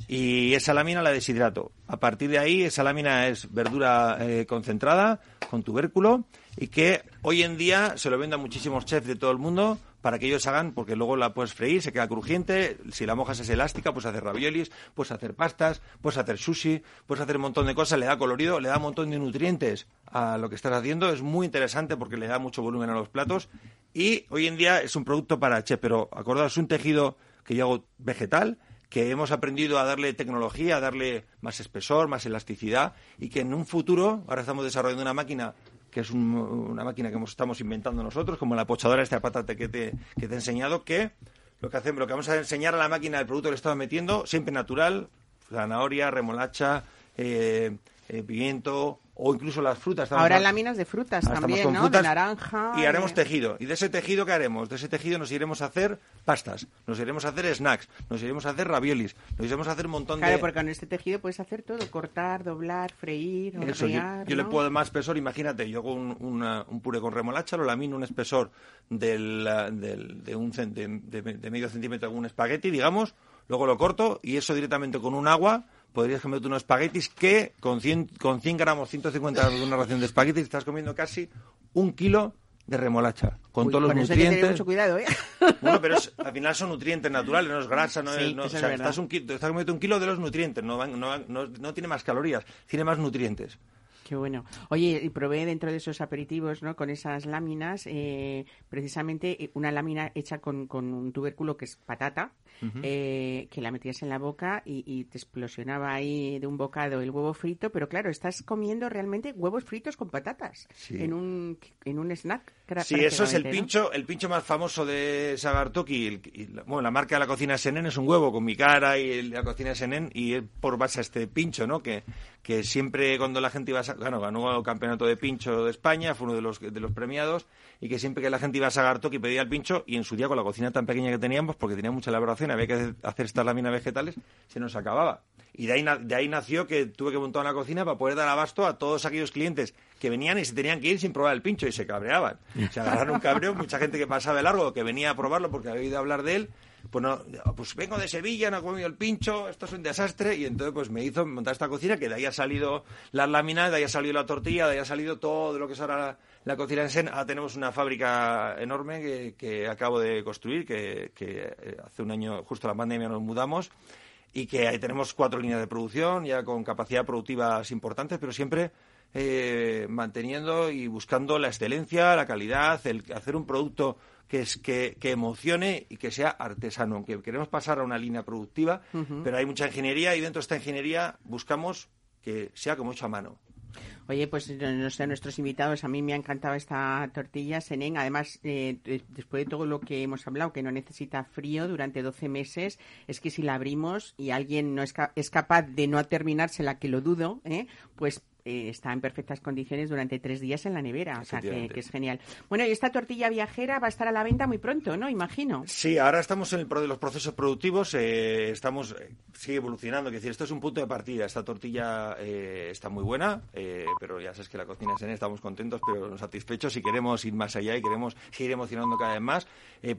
y esa lámina la deshidrato. A partir de ahí, esa lámina es verdura eh, concentrada con tubérculo y que hoy en día se lo venden a muchísimos chefs de todo el mundo para que ellos hagan, porque luego la puedes freír, se queda crujiente, si la mojas es elástica, puedes hacer raviolis, puedes hacer pastas, puedes hacer sushi, puedes hacer un montón de cosas, le da colorido, le da un montón de nutrientes a lo que estás haciendo, es muy interesante porque le da mucho volumen a los platos y hoy en día es un producto para chef, pero acordaos, un tejido que yo hago vegetal, que hemos aprendido a darle tecnología, a darle más espesor, más elasticidad y que en un futuro, ahora estamos desarrollando una máquina que es un- una máquina que estamos inventando nosotros, como la pochadora esta patata que te, que te he enseñado, que lo que hacemos, lo que vamos a enseñar a la máquina el producto que le estamos metiendo, siempre natural, zanahoria, remolacha, eh, eh, pimiento o incluso las frutas. Ahora a- láminas de frutas Ahora también, ¿no? frutas de naranja. Y haremos de- tejido. ¿Y de ese tejido qué haremos? De ese tejido nos iremos a hacer pastas, nos iremos a hacer snacks, nos iremos a hacer raviolis, nos iremos a hacer un montón Claro, de... porque con este tejido puedes hacer todo, cortar, doblar, freír, Eso, yo, hornear, yo le ¿no? puedo dar más espesor, imagínate, yo hago un, una- un puré con remolacha, lo lamino un espesor del, ah, del- de, un, de medio centímetro con un espagueti, digamos, luego lo corto y eso directamente con un agua podrías comerte unos espaguetis que con 100, con 100 gramos, 150 gramos de una ración de espaguetis estás comiendo casi un kilo de remolacha, con Uy, todos los eso hay que tener nutrientes. mucho cuidado, ¿eh? Bueno, pero es- al final son nutrientes naturales, no es grasa, no Sí, es, no- o es sea, verdad. estás, un, estás comiendo un kilo de los nutrientes, no, van- no, no, no tiene más calorías, tiene más nutrientes. Qué bueno. Oye, y probé dentro de esos aperitivos, ¿no? Con esas láminas, eh, precisamente eh, una lámina hecha con, con un tubérculo que es patata, eh, que la metías en la boca y, y te explosionaba ahí de un bocado el huevo frito, pero claro, estás comiendo realmente huevos fritos con patatas Sí. en un en un snack. Sí, eso es el pincho, el pincho más famoso de Sagartoki. el- y la- bueno, la marca de la cocina Senen es un huevo con mi cara y el- la cocina Senen y es por base a este pincho, ¿no? Que, que siempre cuando la gente iba a... Bueno, ganó el campeonato de pincho de España, fue uno de los, de los premiados y que siempre que la gente iba a Sagartoki pedía el pincho y en su día con la cocina tan pequeña que teníamos, porque tenía mucha elaboración, había que hacer- estas láminas vegetales, se nos acababa. Y de ahí, de ahí nació que tuve que montar una cocina para poder dar abasto a todos aquellos clientes que venían y se tenían que ir sin probar el pincho y se cabreaban. Se agarraron un cabreo, mucha gente que pasaba de largo, que venía a probarlo porque había oído hablar de él, pues no, pues vengo de Sevilla, no he comido el pincho, esto es un desastre, y entonces pues me hizo montar esta cocina, que de ahí ha salido las láminas, de ahí ha salido la tortilla, de ahí ha salido todo lo que es ahora la, cocina en Sen. Ahora tenemos una fábrica enorme que, que acabo de construir, que, que eh, hace un año, justo la pandemia, nos mudamos, y que ahí tenemos cuatro líneas de producción, ya con capacidad productivas importantes, pero siempre eh, manteniendo y buscando la excelencia, la calidad, el hacer un producto que, es, que, que emocione y que sea artesano. Aunque queremos pasar a una línea productiva, pero hay mucha ingeniería y dentro de esta ingeniería buscamos que sea como hecho a mano. Oye, pues no sé, nuestros invitados, a mí me ha encantado esta tortilla, Senén. Además, eh, de- después de todo lo que hemos hablado, que no necesita frío durante 12 meses, es que si la abrimos y alguien no es, ca- es capaz de no terminársela, que lo dudo, ¿eh? pues eh, está en perfectas condiciones durante tres días en la nevera. O sea, que, es genial. Bueno, y esta tortilla viajera va a estar a la venta muy pronto, ¿no? Imagino. Sí, ahora estamos en el pro de los procesos productivos, eh, estamos eh, sigue evolucionando, es decir, esto es un punto de partida. Esta tortilla eh, está muy buena, eh, pero ya sabes que la cocina es en estamos contentos, pero satisfechos y queremos ir más allá y queremos seguir emocionando cada vez más.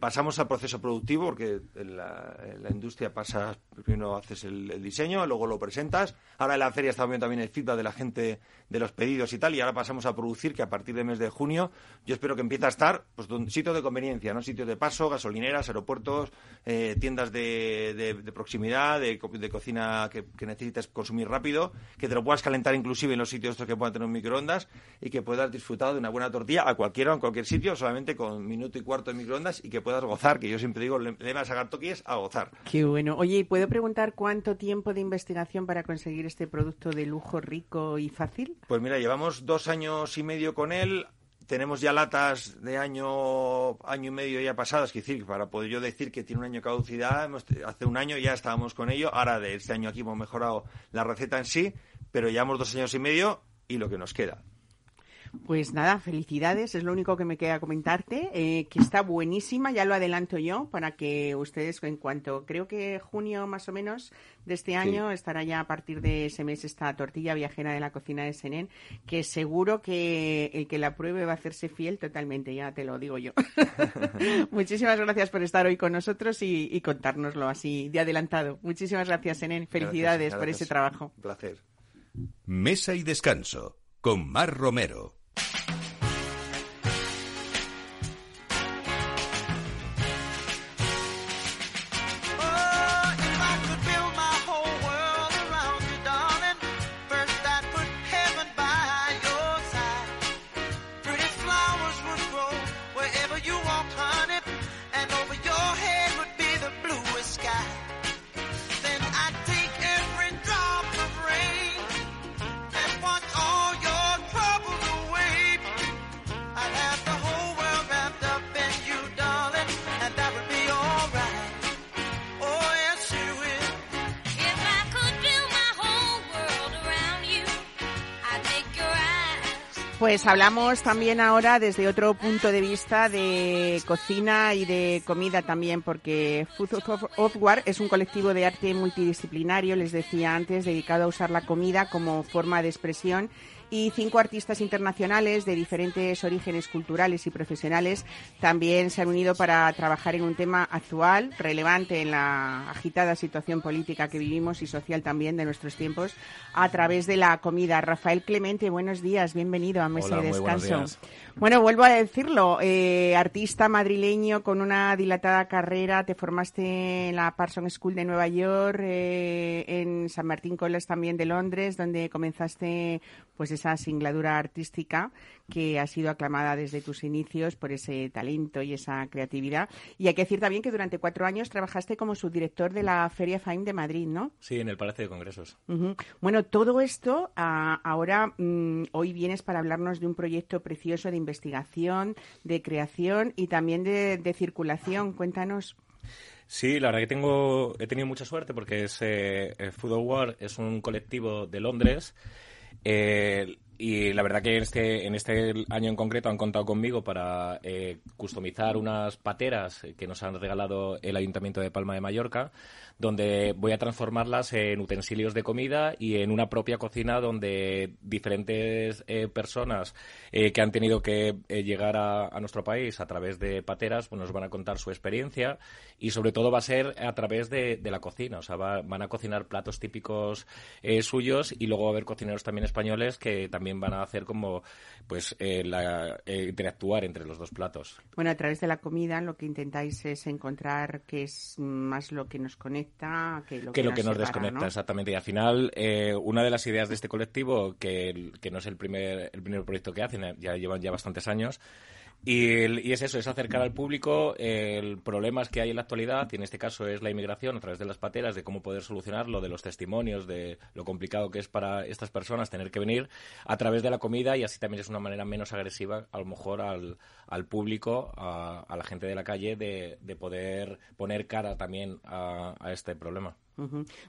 Pasamos al proceso productivo porque en la, en la industria pasa primero haces el, el diseño, luego lo presentas. Ahora en la feria está viendo también el feedback de la gente de los pedidos y tal, y ahora pasamos a producir que a partir del mes de junio yo espero que empiece a estar pues sitios de conveniencia, no sitios de paso, gasolineras, aeropuertos, eh, tiendas de, de- de proximidad, de, co- de cocina que, que necesites consumir rápido, que te lo puedas calentar inclusive en los sitios estos que puedan tener un microondas y que puedas disfrutar de una buena tortilla a cualquiera en cualquier sitio, solamente con minuto y cuarto de microondas y que puedas gozar, que yo siempre digo, le, vas a sacar a gozar. Qué bueno. Oye, ¿y puedo preguntar cuánto tiempo de investigación para conseguir este producto de lujo rico y fácil? Pues mira, llevamos dos años y medio con él. Tenemos ya latas de año, año y medio ya pasadas, es decir, para poder yo decir que tiene un año de caducidad, hemos- hace un año ya estábamos con ello. Ahora de este año aquí hemos mejorado la receta en sí, pero llevamos dos años y medio y lo que nos queda. Pues nada, felicidades, es lo único que me queda comentarte, eh, que está buenísima, ya lo adelanto yo, para que ustedes en cuanto, creo que junio más o menos de este año, estará ya a partir de ese mes esta tortilla viajera de la cocina de Senén, que seguro que el que la pruebe va a hacerse fiel totalmente, ya te lo digo yo. Muchísimas gracias por estar hoy con nosotros y, y contárnoslo así de adelantado. Muchísimas gracias, Senén, felicidades Gracias, por ese trabajo. Un placer. Mesa y descanso con Mar Romero. Pues hablamos también ahora desde otro punto de vista de cocina y de comida también, porque Food of War es un colectivo de arte multidisciplinario, les decía antes, dedicado a usar la comida como forma de expresión y cinco artistas internacionales de diferentes orígenes culturales y profesionales también se han unido para trabajar en un tema actual, relevante en la agitada situación política que vivimos y social también de nuestros tiempos, a través de la comida. Rafael Clemente, buenos días, bienvenido a Mesa Hola, buenos Descanso. Bueno, vuelvo a decirlo, eh, artista madrileño con una dilatada carrera, te formaste en la Parsons School de Nueva York, eh, en San Martín College también de Londres, donde comenzaste pues esa singladura artística que ha sido aclamada desde tus inicios por ese talento y esa creatividad. Y hay que decir también que durante cuatro años trabajaste como subdirector de la Feria FAIM de Madrid, ¿no? Sí, en el Palacio de Congresos. Bueno, todo esto ah, ahora mm, hoy vienes para hablarnos de un proyecto precioso de investigación, de creación y también de, circulación. Cuéntanos. Sí, la verdad que tengo, he tenido mucha suerte porque es, eh, eh, Food War es un colectivo de Londres eh, y la verdad que en este, en este año en concreto han contado conmigo para eh, customizar unas pateras que nos han regalado el Ayuntamiento de Palma de Mallorca, donde voy a transformarlas en utensilios de comida y en una propia cocina donde diferentes eh, personas eh, que han tenido que eh, llegar a, nuestro país a través de pateras pues nos van a contar su experiencia y sobre todo va a ser a través de, la cocina. O sea, va- van a cocinar platos típicos eh, suyos y luego va a haber cocineros también españoles que también van a hacer como pues la- interactuar entre los dos platos. Bueno, a través de la comida lo que intentáis es encontrar qué es más lo que nos conecta que lo que, que lo que nos separa, desconecta, ¿no? exactamente. Y al final, eh, una de las ideas de este colectivo, que, que no es el primer, el primer proyecto que hacen, ya llevan ya bastantes años, y, y es eso, es acercar al público el problemas que hay en la actualidad, y en este caso es la inmigración a través de las pateras, de cómo poder solucionarlo, de los testimonios, de lo complicado que es para estas personas tener que venir a través de la comida, y así también es una manera menos agresiva, a lo mejor, al, al público, a, a la gente de la calle, de, de poder poner cara también a- a este problema.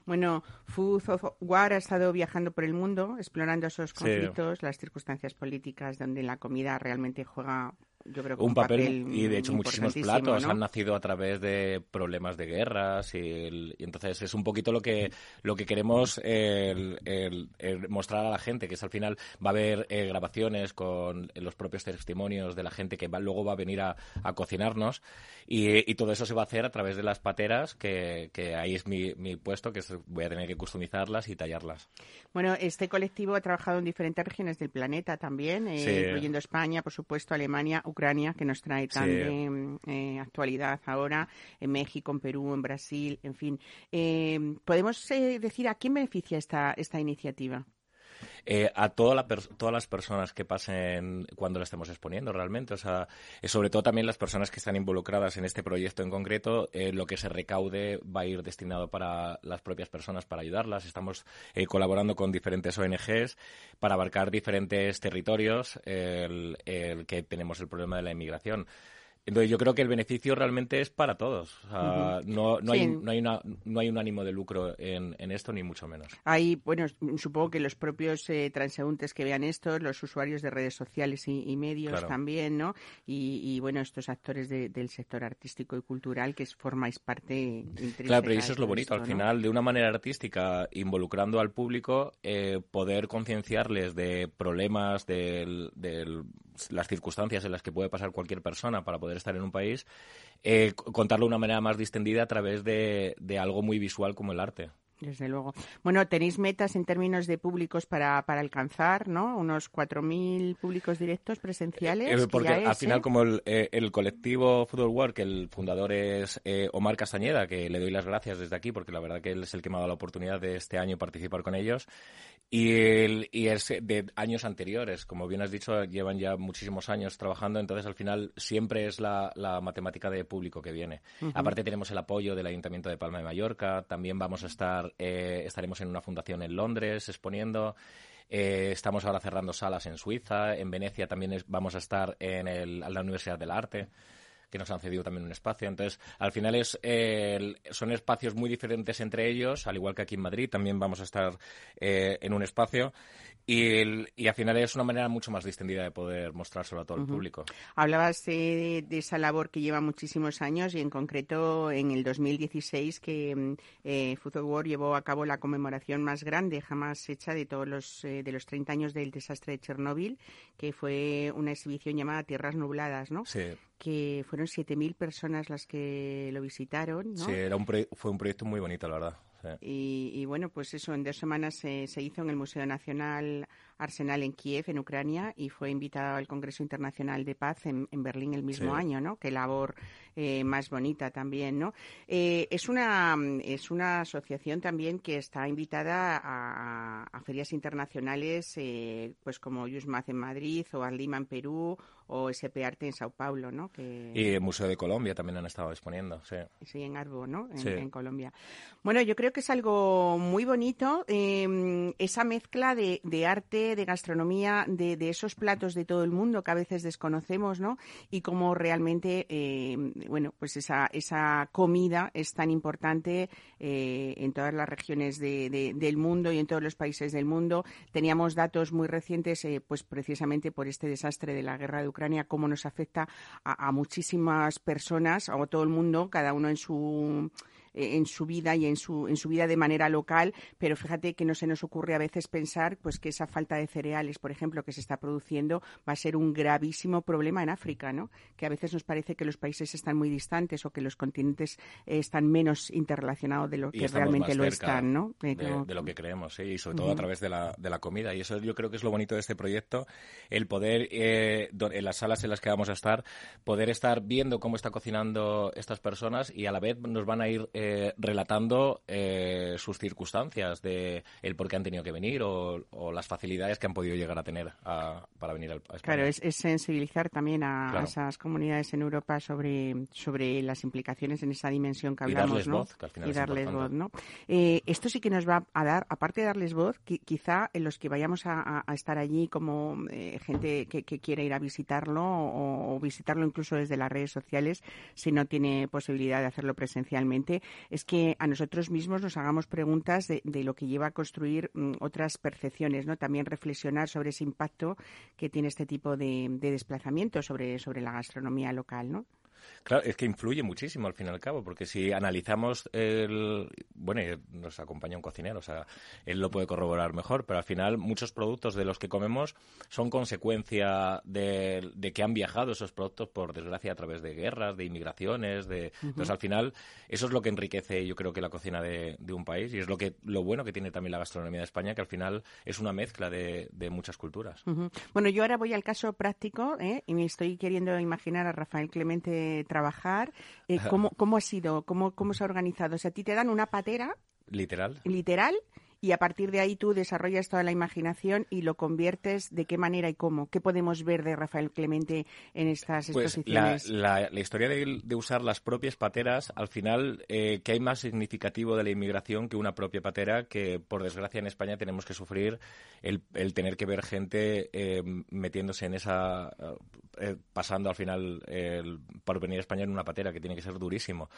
Bueno, Food of War ha estado viajando por el mundo, explorando esos Sí. conflictos, las circunstancias políticas donde la comida realmente juega, yo creo que un papel, y de hecho muchísimos platos ¿no? han nacido a través de problemas de guerras y, el- y entonces es un poquito lo que lo que queremos el- el- el mostrar a la gente que es al final va a haber eh, grabaciones con los propios testimonios de la gente que va- luego va a venir a, a cocinarnos y, y todo eso se va a hacer a través de las pateras que, que ahí es mi, mi puesto que es- voy a tener que customizarlas y tallarlas Bueno, este colectivo ha trabajado en diferentes regiones del planeta también, eh, Sí. incluyendo España, por supuesto, Alemania, Ucrania, que nos trae tan Sí. de eh, actualidad ahora, en México, en Perú, en Brasil, en fin. Eh, ¿Podemos eh, decir a quién beneficia esta, esta iniciativa? Eh, a toda la todas las personas que pasen cuando la estemos exponiendo realmente. O sea, eh, sobre todo también las personas que están involucradas en este proyecto en concreto, eh, lo que se recaude va a ir destinado para las propias personas, para ayudarlas. Estamos eh, colaborando con diferentes ONGs para abarcar diferentes territorios el que tenemos el problema de la inmigración. Entonces yo creo que el beneficio realmente es para todos. O sea, no, no, Sí. hay, no, hay una, no hay un ánimo de lucro en, en esto, ni mucho menos. Hay, bueno, supongo que los propios eh, transeúntes que vean esto, los usuarios de redes sociales y, y medios Claro. también, ¿no? Y, y, bueno, estos actores de- del sector artístico y cultural que formáis parte Claro, pero eso es lo bonito. esto, Al final, de una manera artística, involucrando al público, eh, poder concienciarles de problemas, de las circunstancias en las que puede pasar cualquier persona para poder estar en un país, eh, contarlo de una manera más distendida a través de, de algo muy visual como el arte. Desde luego. Bueno, tenéis metas en términos de públicos para, para alcanzar, ¿no? Unos 4.000 públicos directos presenciales. Eh, que porque al es, final, ¿eh? como el, eh, el colectivo Football que el fundador es eh, Omar Castañeda, que le doy las gracias desde aquí, porque la verdad que él es el que me ha dado la oportunidad de este año participar con ellos. Y, el- y es de años anteriores, como bien has dicho, llevan ya muchísimos años trabajando, entonces al final siempre es la, la matemática de público que viene. Aparte tenemos el apoyo del Ayuntamiento de Palma de Mallorca, también vamos a estar, eh, estaremos en una fundación en Londres exponiendo. Eh, estamos ahora cerrando salas en Suiza, en Venecia también es- vamos a estar en, el- en la Universidad del Arte que nos han cedido también un espacio. Entonces, al final es eh, son espacios muy diferentes entre ellos, al igual que aquí en Madrid también vamos a estar eh, en un espacio. Y, el- y al final es una manera mucho más distendida de poder mostrárselo a todo el público. Hablabas eh, de esa labor que lleva muchísimos años y en concreto en el 2016 que mm, eh, Food War llevó a cabo la conmemoración más grande jamás hecha de todos los eh, de los 30 años del desastre de Chernóbil, que fue una exhibición llamada Tierras Nubladas, ¿no? Sí, Que fueron 7.000 personas las que lo visitaron, ¿no? sí era un fue un proyecto muy bonito, la verdad. Sí. Y, y, bueno, pues eso, en dos semanas se, se hizo en el Museo Nacional Arsenal en Kiev, en Ucrania, y fue invitado al Congreso Internacional de Paz en, en Berlín el mismo Sí. año, ¿no? Qué labor eh, más bonita también, ¿no? Eh, es, una, es una asociación también que está invitada a, a ferias internacionales, eh, pues como Yusmaz en Madrid, o Arlima en Perú, o SP Arte en Sao Paulo, ¿no? Que... Y el Museo de Colombia también han estado exponiendo, sí. Sí, en Arbo, ¿no? En, Sí. en Colombia. Bueno, yo creo que es algo muy bonito, eh, esa mezcla de, de arte, de gastronomía, de, de esos platos de todo el mundo que a veces desconocemos, ¿no? Y cómo realmente, eh, bueno, pues esa, esa comida es tan importante eh, en todas las regiones de- de- del mundo y en todos los países del mundo. Teníamos datos muy recientes, eh, pues precisamente por este desastre de la guerra de Ucrania, cómo nos afecta a, a muchísimas personas, a todo el mundo, cada uno en su en su vida y en su, en su vida de manera local, pero fíjate que no se nos ocurre a veces pensar pues que esa falta de cereales, por ejemplo, que se está produciendo va a ser un gravísimo problema en África, ¿no? Que a veces nos parece que los países están muy distantes o que los continentes eh, están menos interrelacionados de lo Y que realmente lo están, ¿no? Eh, De, lo que creemos, sí, y sobre todo a través de la, de la comida. Y eso yo creo que es lo bonito de este proyecto, el poder, eh, en las salas en las que vamos a estar, poder estar viendo cómo está cocinando estas personas y a la vez nos van a ir eh, relatando eh, sus circunstancias de el por qué han tenido que venir o, o las facilidades que han podido llegar a tener a- para venir al a España. Claro, es, es sensibilizar también a, esas comunidades en Europa sobre, sobre las implicaciones en esa dimensión que Y hablamos, darles ¿no? voz, que al final y es darles voz. ¿no? Eh, esto sí que nos va a dar, aparte de darles voz, qui- quizá en los que vayamos a, estar allí como gente que, que quiere ir a visitarlo o, o visitarlo incluso desde las redes sociales, si no tiene posibilidad de hacerlo presencialmente, es que a nosotros mismos nos hagamos preguntas de, de lo que lleva a construir mm, otras percepciones, ¿no? También reflexionar sobre ese impacto que tiene este tipo de, de desplazamiento sobre, sobre la gastronomía local, ¿no? Claro, es que influye muchísimo al fin y al cabo, porque si analizamos el... Bueno, nos acompaña un cocinero, o sea, él lo puede corroborar mejor, pero al final muchos productos de los que comemos son consecuencia de, de que han viajado esos productos, por desgracia, a través de guerras, de inmigraciones, de... Entonces, al final, eso es lo que enriquece, yo creo que la cocina de, de un país y es lo que lo bueno que tiene también la gastronomía de España, que al final es una mezcla de, de muchas culturas. Ujú. Bueno, yo ahora voy al caso práctico ¿eh? y me estoy queriendo imaginar a Rafael Clemente trabajar. Eh, ¿cómo, ¿Cómo ha sido? ¿Cómo, ¿Cómo se ha organizado? O sea, a ti te dan una patera Literal. literal y a partir de ahí tú desarrollas toda la imaginación y lo conviertes de qué manera y cómo. ¿Qué podemos ver de Rafael Clemente en estas Pues exposiciones? la- la historia de, de usar las propias pateras, al final, eh, que hay más significativo de la inmigración que una propia patera que, por desgracia, en España tenemos que sufrir el, el tener que ver gente eh, metiéndose en esa, eh, pasando al final el, por venir a España en una patera, que tiene que ser durísimo.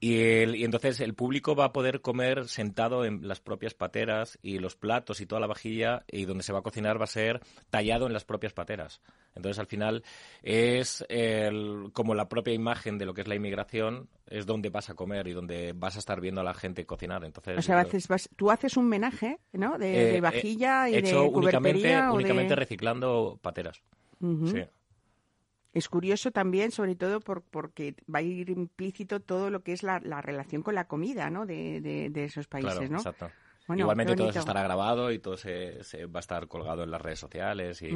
Y, el- y entonces el público va a poder comer sentado en las propias pateras y los platos y toda la vajilla y donde se va a cocinar va a ser tallado en las propias pateras. Entonces al final es el- como la propia imagen de lo que es la inmigración es donde vas a comer y donde vas a estar viendo a la gente cocinar. Entonces o sea, creo- vas- tú haces un menaje, ¿no? De, eh, de vajilla eh, y hecho de únicamente, cubertería de- únicamente reciclando pateras. Sí. Es curioso también, sobre todo por, porque va a ir implícito todo lo que es la, la relación con la comida, ¿no? De, de- de esos países, Claro, ¿no? exacto. Bueno, Igualmente todo eso estará grabado y todo se, se va a estar colgado en las redes sociales y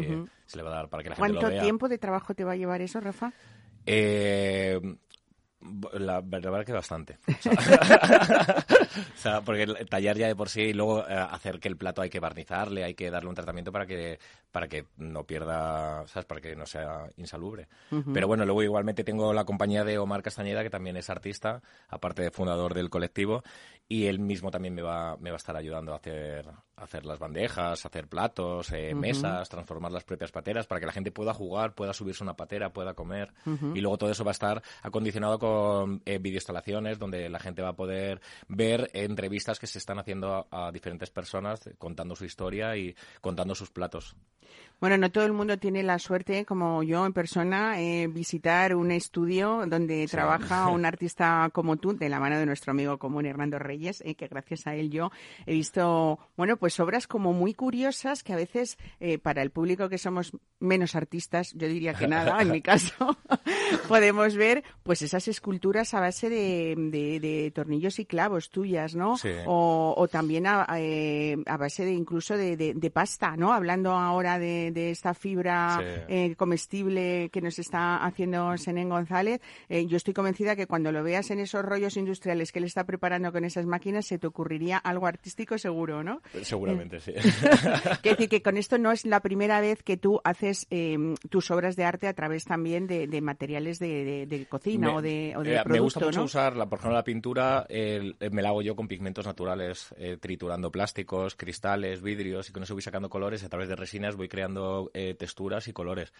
se le va a dar para que la gente ¿Cuánto lo vea. tiempo de trabajo te va a llevar eso, Rafa? Eh, la verdad que bastante. O sea, o sea, porque tallar ya de por sí y luego eh, hacer que el plato hay que barnizarle, hay que darle un tratamiento para que para que no pierda, ¿sabes? Para que no sea insalubre. Pero bueno, luego igualmente tengo la compañía de Omar Castañeda, que también es artista, aparte de fundador del colectivo, y él mismo también me va, me va a estar ayudando a hacer, hacer las bandejas, hacer platos, eh, mesas, transformar las propias pateras para que la gente pueda jugar, pueda subirse una patera, pueda comer. Y luego todo eso va a estar acondicionado con eh, videoinstalaciones donde la gente va a poder ver entrevistas que se están haciendo a, a diferentes personas eh, contando su historia y contando sus platos. Bueno, no todo el mundo tiene la suerte, como yo en persona, eh, visitar un estudio donde trabaja un artista como tú, de la mano de nuestro amigo común Hernando Reyes, eh, que gracias a él yo he visto, bueno, pues obras como muy curiosas que a veces eh, para el público que somos menos artistas, yo diría que nada, en mi caso, podemos ver pues esas esculturas a base de, de- de tornillos y clavos tuyas, ¿no? Sí. O, o también a, eh, a base de incluso de, de- pasta, ¿no? Hablando ahora de, esta fibra Sí. eh, comestible que nos está haciendo Senén González, eh, yo estoy convencida que cuando lo veas en esos rollos industriales que él está preparando con esas máquinas, se te ocurriría algo artístico seguro, ¿no? Seguramente, sí. Quiero decir que con esto no es la primera vez que tú haces eh, tus obras de arte a través también de, de materiales de, de- de cocina Me- o de, o de eh, producto, me gusta mucho ¿no? usar, la, por ejemplo, la pintura, eh, me la hago yo con pigmentos naturales, eh, triturando plásticos, cristales, vidrios, y con eso voy sacando colores, y a través de resinas voy creando eh, texturas y colores.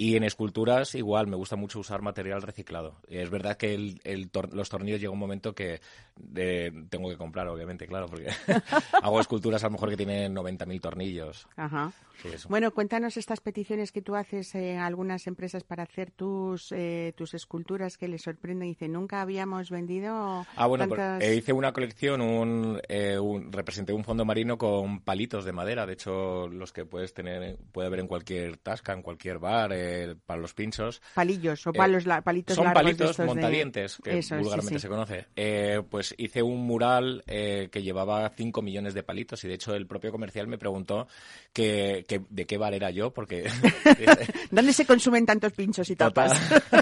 Y en esculturas igual, me gusta mucho usar material reciclado. Es verdad que el, el tor- los tornillos llega un momento que de- tengo que comprar, obviamente, claro, porque hago esculturas a lo mejor que tienen 90.000 tornillos. Ajá. Sí. Bueno, cuéntanos estas peticiones que tú haces en algunas empresas para hacer tus eh, tus esculturas que les sorprenden. Dice, nunca habíamos vendido Ah, bueno, tantas... eh, hice una colección, un, eh, un- representé un fondo marino con palitos de madera, de hecho los que puedes tener, puede haber en cualquier tasca, en cualquier bar, eh, para los pinchos. palillos o Eh, palos, la- palitos Son largos palitos estos de- montadientes, que Eso, vulgarmente sí. se conoce. Eh, pues hice un mural eh, que llevaba 5 millones de palitos y de hecho el propio comercial me preguntó que, que- de qué bar era yo, porque... ¿Dónde se consumen tantos pinchos y tapas?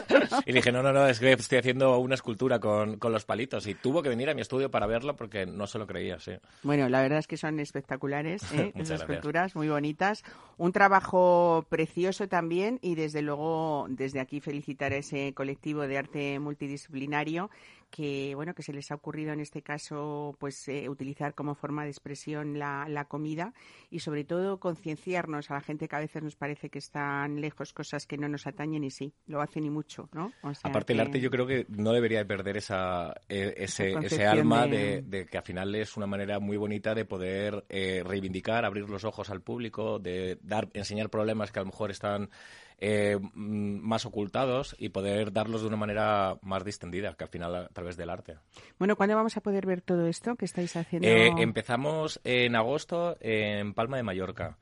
y dije, no, no, no, es que estoy haciendo una escultura con, con los palitos. Y tuvo que venir a mi estudio para verlo porque no se lo creía, sí. Bueno, la verdad es que son espectaculares, ¿eh? Esas esculturas muy bonitas. Un trabajo precioso también y desde luego desde aquí felicitar a ese colectivo de arte multidisciplinario que bueno que se les ha ocurrido en este caso pues eh, utilizar como forma de expresión la, la comida y sobre todo concienciarnos a la gente que a veces nos parece que están lejos cosas que no nos atañen y sí lo hacen y mucho, ¿no? O sea Aparte, el arte yo creo que no debería de perder esa, eh, ese, ese alma de- de... de que al final es una manera muy bonita de poder eh, reivindicar, abrir los ojos al público, de dar, enseñar problemas que a lo mejor están eh, mm, más ocultados y poder darlos de una manera más distendida, que al final a través del arte. Bueno, ¿cuándo vamos a poder ver todo esto que estáis haciendo? Eh, empezamos en agosto en Palma de Mallorca.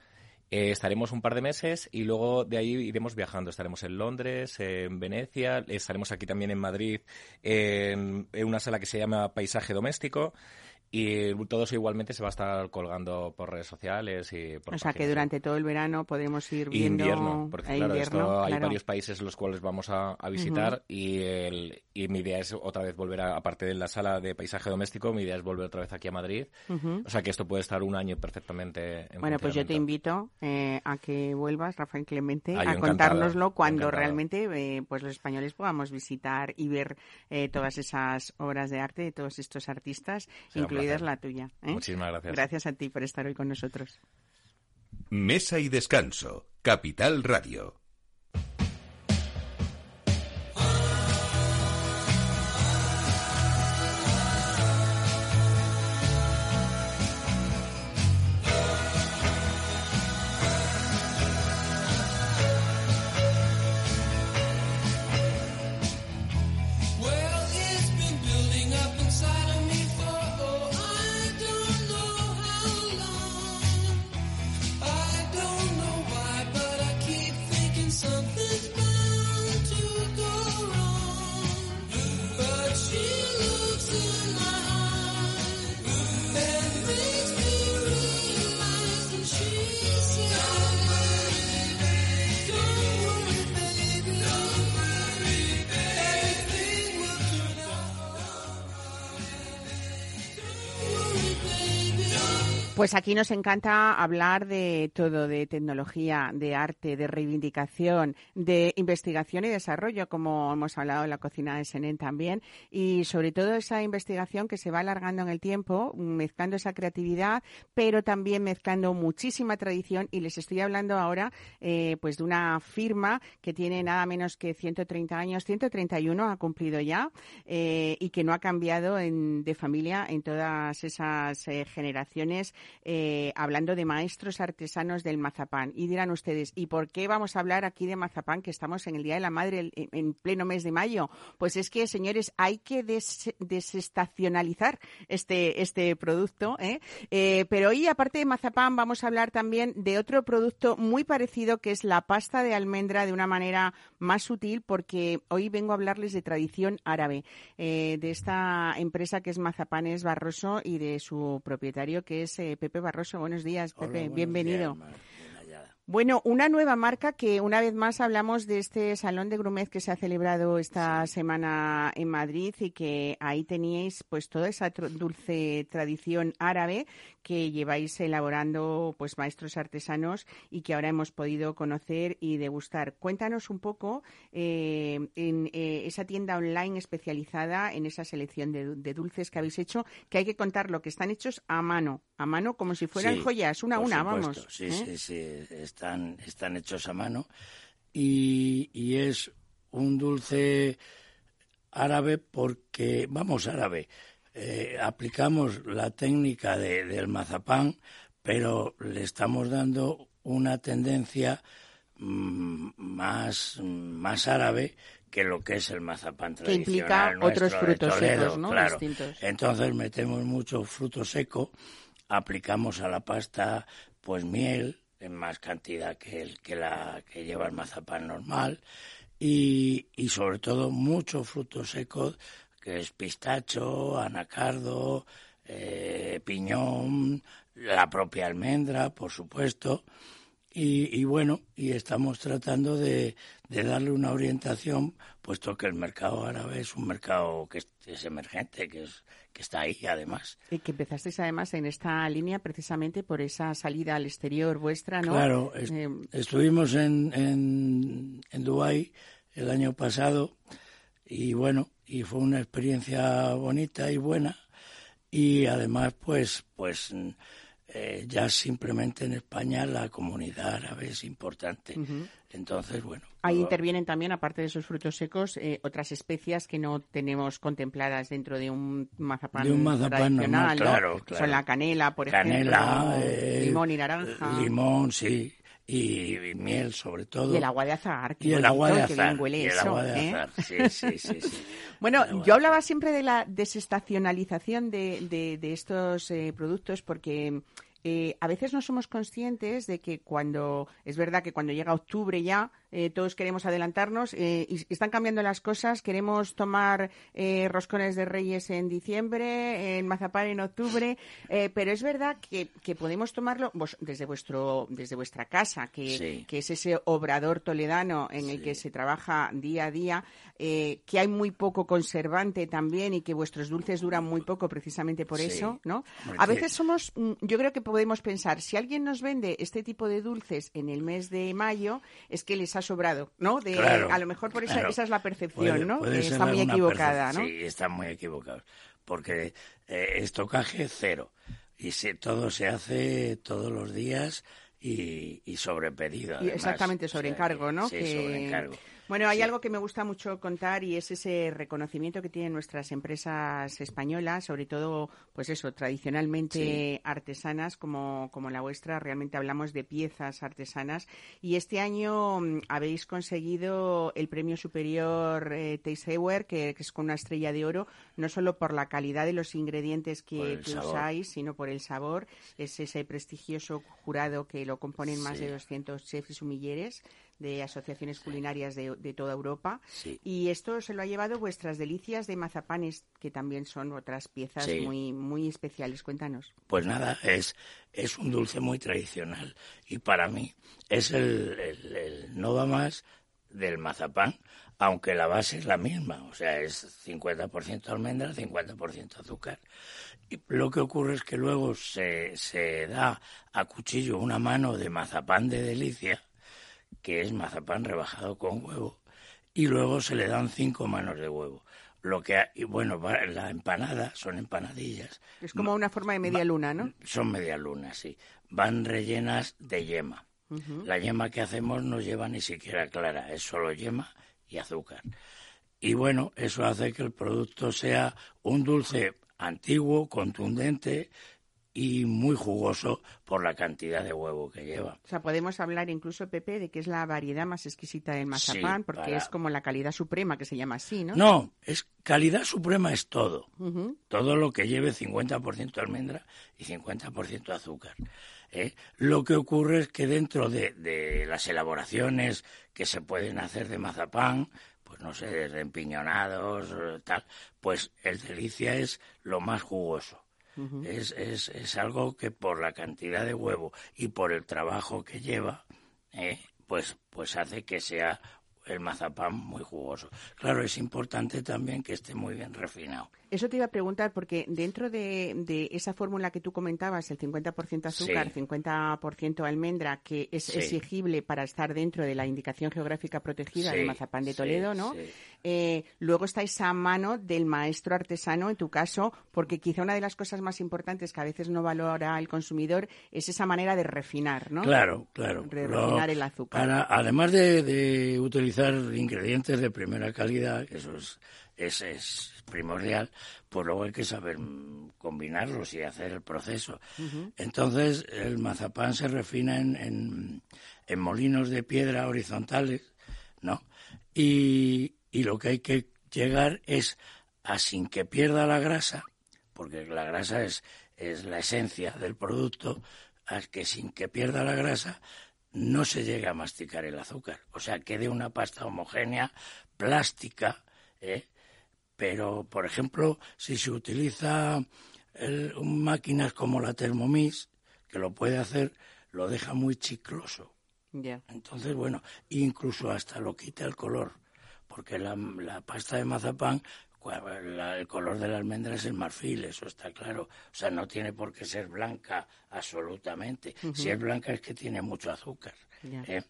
Eh, estaremos un par de meses y luego de ahí iremos viajando. Estaremos en Londres, en Venecia, estaremos aquí también en Madrid en, en una sala que se llama Paisaje Doméstico y todo eso igualmente se va a estar colgando por redes sociales y por O sea, que durante todo el verano podremos ir viendo... invierno, porque claro, invierno, esto hay varios países los cuales vamos a, a visitar y, el, y mi idea es otra vez volver a, aparte de la sala de paisaje doméstico, mi idea es volver otra vez aquí a Madrid. O sea que esto puede estar un año perfectamente en Bueno, pues yo te invito eh, a que vuelvas, Rafael Clemente, Ah, a contárnoslo cuando encantado. realmente eh, pues los españoles podamos visitar y ver eh, todas esas obras de arte de todos estos artistas, placer. la tuya. ¿eh? Muchísimas gracias. Gracias a ti por estar hoy con nosotros. Mesa y descanso. Capital Radio. Pues aquí nos encanta hablar de todo, de tecnología, de arte, de reivindicación, de investigación y desarrollo, como hemos hablado en la cocina de Senén también, y sobre todo esa investigación que se va alargando en el tiempo, mezclando esa creatividad, pero también mezclando muchísima tradición. Y les estoy hablando ahora, eh, pues de una firma que tiene nada menos que 130 años, 131 ha cumplido ya, eh, y que no ha cambiado en- de familia en todas esas eh, generaciones, eh, hablando de maestros artesanos del mazapán. Y dirán ustedes, ¿y por qué vamos a hablar aquí de mazapán, que estamos en el Día de la Madre en, en pleno mes de mayo? Pues es que, señores, hay que des- desestacionalizar este, este producto. ¿eh? Eh, pero hoy, aparte de mazapán, vamos a hablar también de otro producto muy parecido, que es la pasta de almendra de una manera más sutil, porque hoy vengo a hablarles de tradición árabe, de esta empresa que es Mazapanes Barroso y de su propietario, que es Pepe Barroso. Buenos días, Hola, Pepe. buenos Bienvenido. días. Bueno, una nueva marca que una vez más hablamos de este Salón de Grumet que se ha celebrado esta semana en Madrid y que ahí teníais pues toda esa dulce tradición árabe que lleváis elaborando pues maestros artesanos y que ahora hemos podido conocer y degustar. Cuéntanos un poco eh, en eh, esa tienda online especializada en esa selección de, du- de dulces que habéis hecho, que hay que contar lo que están hechos a mano, a mano como si fueran Sí, joyas, una a una, supuesto. vamos. Sí, ¿eh? sí, sí, están, están hechos a mano y, y es un dulce árabe porque, vamos, árabe, eh, aplicamos la técnica de- del mazapán, pero le estamos dando una tendencia mm, más, más árabe que lo que es el mazapán Que implica tradicional nuestro otros frutos Toledo, secos, ¿no? claro. Distintos. Entonces metemos mucho fruto seco, aplicamos a la pasta pues miel en más cantidad que, el, que la que lleva el mazapán normal y, sobre todo mucho fruto seco que es pistacho, anacardo, eh, piñón, la propia almendra, por supuesto. Y, y bueno, y estamos tratando de darle una orientación, puesto que el mercado árabe es un mercado que es, es emergente, que, es, que está ahí además. Eh, que empezasteis además en esta línea precisamente por esa salida al exterior vuestra, ¿no? Claro, Eh, estuvimos en, en, en Dubái el año pasado y bueno, y fue una experiencia bonita y buena y además pues pues eh, ya simplemente en España la comunidad árabe es importante. Entonces, bueno. Ahí todo- intervienen también, aparte de esos frutos secos, eh, otras especias que no tenemos contempladas dentro de un mazapán, De un mazapán tradicional, normal, ¿no? claro, claro. Son la canela, por Canela, ejemplo, eh, limón y naranja. Limón, sí, y, y miel sobre todo. Y el agua de azahar. qué Y el agua de huele y el eso, agua de ¿eh? sí, sí, sí. sí. Bueno, yo hablaba siempre de la desestacionalización de, de- de estos eh, productos porque eh, a veces no somos conscientes de que cuando, es verdad que cuando llega octubre ya, eh, todos queremos adelantarnos eh, y están cambiando las cosas, queremos tomar eh, roscones de reyes en diciembre, en mazapán en octubre, eh, pero es verdad que, que podemos tomarlo vos- desde vuestro desde vuestra casa, que, Sí. que es ese obrador toledano en el que se trabaja día a día, que hay muy poco conservante también y que vuestros dulces duran muy poco precisamente por Sí. eso, ¿no? A veces somos, mm, yo creo que podemos pensar, si alguien nos vende este tipo de dulces en el mes de mayo, es que les ha sobrado, ¿no? De, Claro, a lo mejor por esa, claro. esa es la percepción, Puede- ¿no? puede ser está muy equivocada, ¿no? Sí, están muy equivocados. Porque eh, estocaje cero. Y se, todo se hace todos los días y, y sobre pedido. Además. exactamente, sobre encargo, ¿no? Sí, Que- sobre encargo. Bueno, hay Sí. algo que me gusta mucho contar y es ese reconocimiento que tienen nuestras empresas españolas, sobre todo, pues eso, tradicionalmente artesanas como, como la vuestra. Realmente hablamos de piezas artesanas. Y este año mm, habéis conseguido el premio superior eh, Award, que, que es con una estrella de oro, no solo por la calidad de los ingredientes que, usáis, sino por el sabor. Es ese prestigioso jurado que lo componen más Sí. de 200 chefs y sumilleres de asociaciones culinarias de, de toda Europa. Sí. Y esto se lo ha llevado vuestras delicias de mazapanes, que también son otras piezas Sí. muy, muy especiales. Cuéntanos. Pues nada, es, es un dulce muy tradicional y para mí es el, el- el no va más del mazapán, aunque la base es la misma, o sea, es 50% almendra, 50% azúcar. Y lo que ocurre es que luego se, se da a cuchillo una mano de mazapán de delicia, que es mazapán rebajado con huevo, y luego se le dan cinco manos de huevo. Lo que, y bueno, la empanada son empanadillas. Es como una forma de media luna, ¿no? Son media luna, sí. Van rellenas de yema. La yema que hacemos no lleva ni siquiera clara, es solo yema y azúcar. Y bueno, eso hace que el producto sea un dulce antiguo, contundente y muy jugoso por la cantidad de huevo que lleva. O sea, podemos hablar incluso, Pepe, de que es la variedad más exquisita del mazapán, Sí, porque para- es como la calidad suprema, que se llama así, ¿no? No, es calidad suprema es todo. Todo lo que lleve 50% almendra y 50% azúcar. ¿eh? Lo que ocurre es que dentro de, de las elaboraciones que se pueden hacer de mazapán, pues no sé, desde empiñonados, eh, tal, pues el delicia es lo más jugoso. Es, es, es algo que por la cantidad de huevo y por el trabajo que lleva, ¿eh? pues, pues hace que sea el mazapán muy jugoso. Claro, es importante también que esté muy bien refinado. Eso te iba a preguntar, porque dentro de, de esa fórmula que tú comentabas, el 50% azúcar, Sí. 50% almendra, que es Sí. exigible para estar dentro de la indicación geográfica protegida Sí, del mazapán de Toledo, ¿no? sí. Eh, luego está esa mano del maestro artesano, en tu caso, porque quizá una de las cosas más importantes que a veces no valora el consumidor es esa manera de refinar, ¿no? Claro, claro. De Lo- refinar el azúcar. para- además de, de utilizar ingredientes de primera calidad, que eso es, es, es primordial, pues luego hay que saber mm, combinarlos y hacer el proceso. Entonces, el mazapán se refina en, en, en molinos de piedra horizontales, ¿no? Y, y lo que hay que llegar es a sin que pierda la grasa, porque la grasa es, es la esencia del producto, a que sin que pierda la grasa no se llegue a masticar el azúcar. O sea, quede una pasta homogénea, plástica, ¿eh? Pero, por ejemplo, si se utiliza el- máquinas como la Thermomix, que lo puede hacer, lo deja muy chicloso. Ya. Entonces, bueno, incluso hasta lo quita el color, porque la, la pasta de mazapán, la- el color de la almendra es el marfil, eso está claro. O sea, no tiene por qué ser blanca absolutamente. Si es blanca es que tiene mucho azúcar. ¿eh?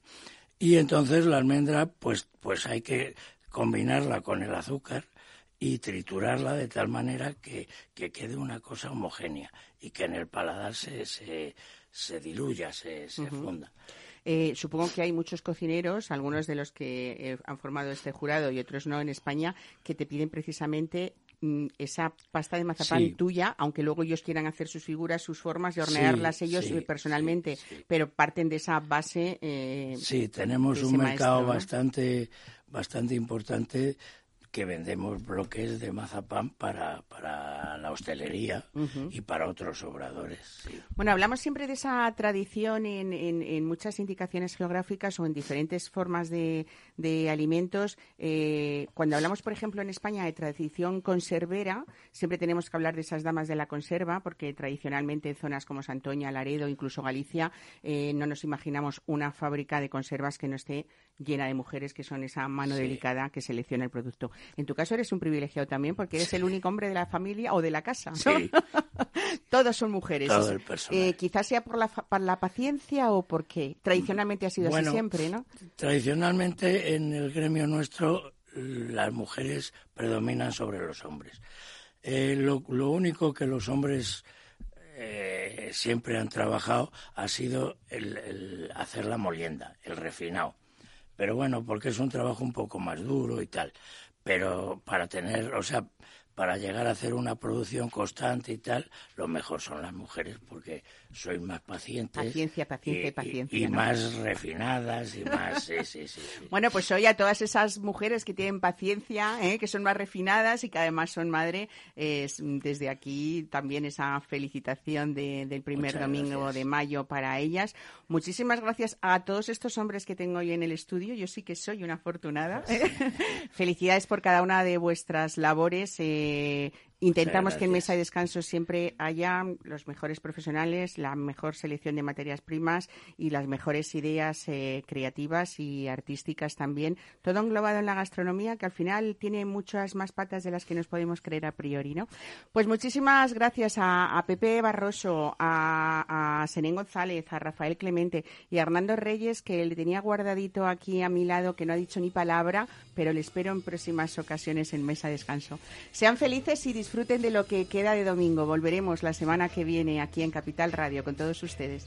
Y entonces la almendra, pues, pues hay que combinarla con el azúcar y triturarla de tal manera que, que quede una cosa homogénea y que en el paladar se, se, se diluya, se, se funda. Eh, supongo que hay muchos cocineros, algunos de los que eh, han formado este jurado y otros no en España, que te piden precisamente mm, esa pasta de mazapán Sí. tuya, aunque luego ellos quieran hacer sus figuras, sus formas y hornearlas Sí, ellos sí, eh, personalmente, pero parten de esa base. eh, Sí, tenemos un mercado maestro, ¿no? bastante, bastante importante que vendemos bloques de mazapán para, para la hostelería y para otros obradores. sí. Bueno, hablamos siempre de esa tradición en, en- en muchas indicaciones geográficas o en diferentes formas de, de alimentos. Eh, cuando hablamos, por ejemplo, en España de tradición conservera, siempre tenemos que hablar de esas damas de la conserva, porque tradicionalmente en zonas como Santoña, Laredo, incluso Galicia, eh, no nos imaginamos una fábrica de conservas que no esté llena de mujeres que son esa mano Sí. delicada que selecciona el producto. En tu caso eres un privilegiado también porque eres el único hombre de la familia o de la casa. ¿no? Sí. Todos son mujeres. Todo el personal. Eh, quizás sea por la, por la paciencia o porque tradicionalmente ha sido Bueno, así siempre, ¿no? Tradicionalmente en el gremio nuestro las mujeres predominan sobre los hombres. Eh, lo, lo único que los hombres eh, siempre han trabajado ha sido el, el hacer la molienda, el refinado. Pero bueno, porque es un trabajo un poco más duro y tal. Pero para tener, o sea, para llegar a hacer una producción constante y tal, lo mejor son las mujeres porque sois más pacientes. Paciencia, paciencia y paciencia, Y, ¿no? más refinadas y más, sí, sí, sí. Bueno, pues hoy a todas esas mujeres que tienen paciencia, ¿eh? que son más refinadas y que además son madre, es, desde aquí también esa felicitación de- del primer Muchas domingo gracias. de mayo para ellas. Muchísimas gracias a todos estos hombres que tengo hoy en el estudio. Yo sí que soy una afortunada. Felicidades por cada una de vuestras labores. eh, eh, Intentamos que en. Mesa de Descanso siempre haya los mejores profesionales, la mejor selección de materias primas y las mejores ideas eh, creativas y artísticas también. Todo englobado en la gastronomía, que al final tiene muchas más patas de las que nos podemos creer a priori, ¿no? Pues muchísimas gracias a, a Pepe Barroso, a, a Senén González, a Rafael Clemente y a Hernando Reyes, que le tenía guardadito aquí a mi lado, que no ha dicho ni palabra, pero le espero en próximas ocasiones en Mesa de Descanso. Sean felices y disfruten de lo que queda de domingo. Volveremos la semana que viene aquí en Capital Radio con todos ustedes.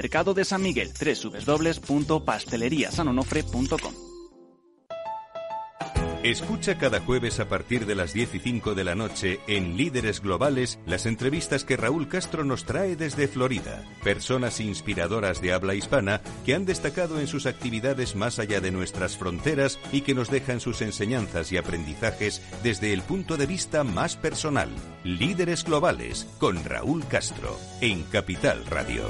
mercado de San Miguel, www.pasteleriasanonofre.com. Escucha cada jueves a partir de las 10 y 5 de la noche en Líderes Globales las entrevistas que Raúl Castro nos trae desde Florida. Personas inspiradoras de habla hispana que han destacado en sus actividades más allá de nuestras fronteras y que nos dejan sus enseñanzas y aprendizajes desde el punto de vista más personal. Líderes Globales con Raúl Castro en Capital Radio.